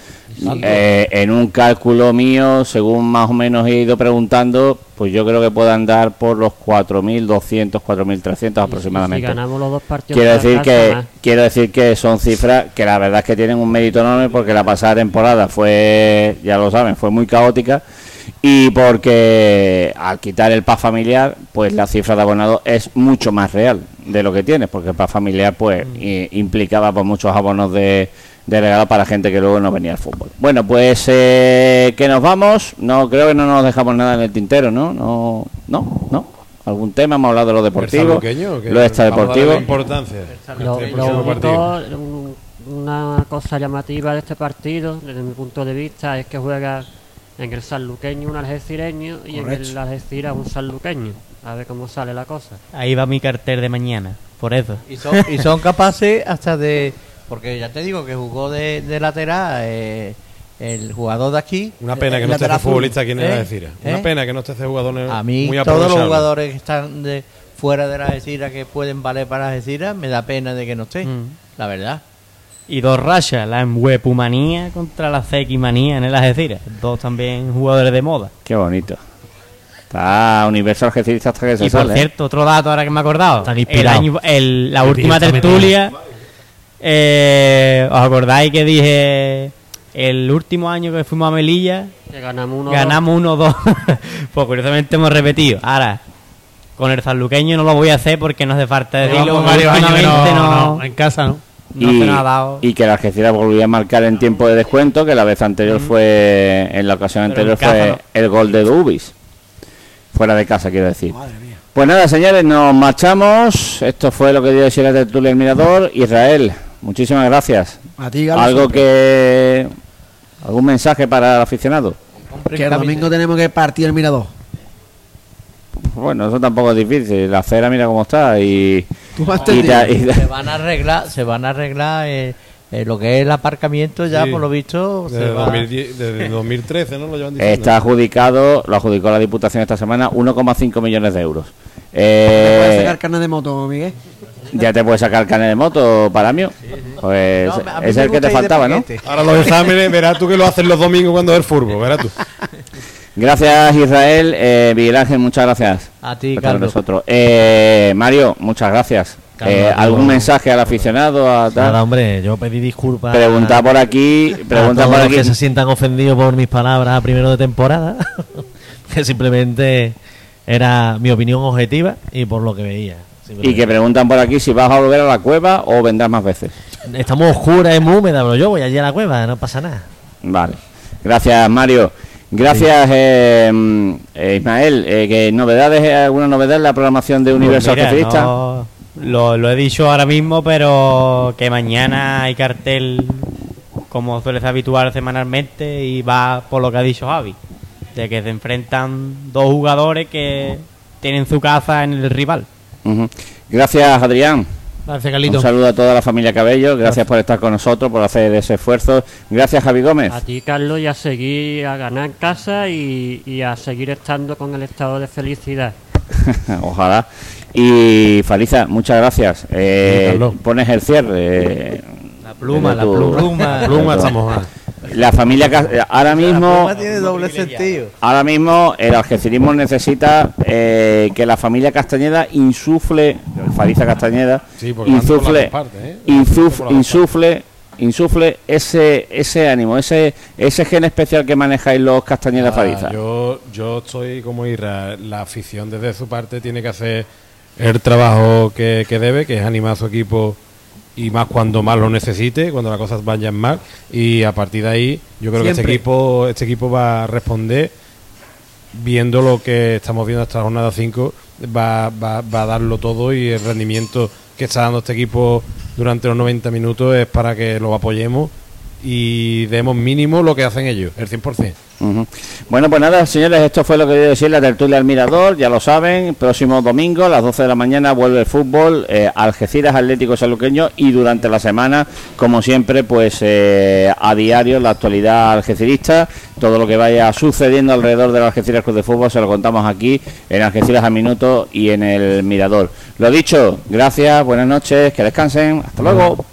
Eh, en un cálculo mío, según más o menos he ido preguntando, pues yo creo que puede andar por los 4.200, 4.300 Si aproximadamente. ganamos los dos partidos. Quiero decir casa, que más. quiero decir que son cifras que la verdad es que tienen un mérito enorme porque la pasada temporada fue, ya lo saben, fue muy caótica y porque al quitar el PAS familiar, pues la cifra de abonado es mucho más real de lo que tienes, porque el PAS familiar pues i- implicaba pues muchos abonos de, de regalo para gente que luego no venía al fútbol. Bueno, pues eh, que nos vamos, no creo que no nos dejamos nada en el tintero, ¿no? No, no, no. Algún tema, hemos hablado de lo deportivo, lo extradeportivo. darle importancia. Lo, Este lo único, un- una cosa llamativa de este partido, desde mi punto de vista, es que juega en el sanluqueño un algecireño y en el Algeciras un sanluqueño. A ver cómo sale la cosa. Ahí va mi cartel de mañana, por eso. Y son, y son capaces hasta de. Porque ya te digo que jugó de, de lateral eh, el jugador de aquí. Una pena que El no esté ese futbolista aquí en ¿Eh? el Algeciras. Una ¿Eh? pena que no esté ese jugador A mí, muy todos los jugadores que están de fuera de la Algeciras que pueden valer para Algeciras, me da pena de que no estén. Mm. La verdad. Y dos rachas, la Embuepumanía contra la Manía en el Algeciras. Dos también jugadores de moda. Qué bonito. Está Universo Algeciras hasta que se Y por sale. ¿eh? cierto, otro dato ahora que me he acordado. Están El año- el- la última tertulia, eh, ¿os acordáis que dije el último año que fuimos a Melilla? Que ganamos uno Ganamos 1-2. pues curiosamente hemos repetido. Ahora, con el sanluqueño no lo voy a hacer porque no hace falta decirlo. No, no, no, en casa, ¿no? No y, se nos ha dado. y que la Algeciras volvió a marcar en tiempo de descuento, que la vez anterior fue, en la ocasión Pero anterior fue no. el gol de Dubis. Fuera de casa, quiero decir. Madre mía. Pues nada, señores, nos marchamos. Esto fue lo que dio de sí la tertulia El Mirador. Israel, muchísimas gracias. A ti, Galo, Algo siempre. que... ¿Algún mensaje para el aficionado? Que el domingo tenemos que partir el mirador. Bueno, eso tampoco es difícil. La acera mira cómo está y... Y ta- y ta- Se van a arreglar, se van a arreglar eh, eh, lo que es el aparcamiento ya Sí. por lo visto. se Desde, va- 2010 desde 2013, ¿no? Lo llevan diciendo. Está adjudicado, lo adjudicó la Diputación esta semana, 1,5 millones de euros. ¿Me Eh, puedes sacar carne de moto, Miguel? ya te puedes sacar el carnet de moto para mí. Pues No, es el que te faltaba, ¿no? Ahora los exámenes, verás tú que lo hacen los domingos cuando es el fútbol, verás tú. Gracias, Israel. Eh, Miguel Ángel, muchas gracias. A ti, Carlos. nosotros. Eh, Mario, muchas gracias. Carlos, Eh, ¿Algún mensaje al aficionado? A tal? Nada, hombre, yo pedí disculpas. Pregunta por aquí. a Pregunta todos por los aquí. que se sientan ofendidos por mis palabras a primero de temporada. que simplemente era mi opinión objetiva y por lo que veía. Y que preguntan por aquí si vas a volver a la cueva o vendrás más veces. Estamos oscuras, es muy húmeda, pero yo voy allí a la cueva, no pasa nada. Vale. Gracias, Mario. Gracias, eh, eh, Ismael. Eh, ¿qué novedades, eh, alguna novedad en la programación de Universo Pues mira, Algecirista? no- lo, lo he dicho ahora mismo, pero que mañana hay cartel, como suele ser habitual semanalmente, y va por lo que ha dicho Javi, de que se enfrentan dos jugadores que tienen su casa en el rival. Gracias, Adrián. Gracias, Un saludo a toda la familia Cabello. Gracias por estar con nosotros, por hacer ese esfuerzo. Gracias, Javi Gómez. A ti, Carlos, y a seguir a ganar en casa y, y a seguir estando con el estado de felicidad. Ojalá. Y Faliza, muchas gracias. Eh, Sí, pones el cierre. eh, La pluma, la tu- pluma. Pluma estamos. ah. La familia eh, ahora mismo broma tiene doble sentido. ahora mismo el algecirismo necesita eh, que la familia Castañeda insufle Fariza Castañeda Sí, insufle partes, ¿eh? insuf- insufle insufle ese ese ánimo ese ese gen especial que manejáis los Castañeda Ah, Fariza yo, yo estoy como Irra. La afición desde su parte tiene que hacer el trabajo que, que debe, que es animar a su equipo y más cuando más lo necesite, cuando las cosas vayan mal. Y a partir de ahí, yo creo que este equipo, este equipo va a responder viendo lo que estamos viendo hasta la jornada 5, va, va, va a darlo todo y el rendimiento que está dando este equipo durante los 90 minutos es para que lo apoyemos y demos mínimo lo que hacen ellos, el 100%. Ujú. Bueno, pues nada, señores, esto fue lo que quería decir la tertulia al Mirador, ya lo saben, próximo domingo a las 12 de la mañana vuelve el fútbol, eh, Algeciras Atlético Saluqueño y durante la semana, como siempre, pues eh, a diario la actualidad algecirista, todo lo que vaya sucediendo alrededor del Algeciras Club de Fútbol se lo contamos aquí en Algeciras a Minuto y en el Mirador. Lo dicho, gracias, buenas noches, que descansen, hasta luego.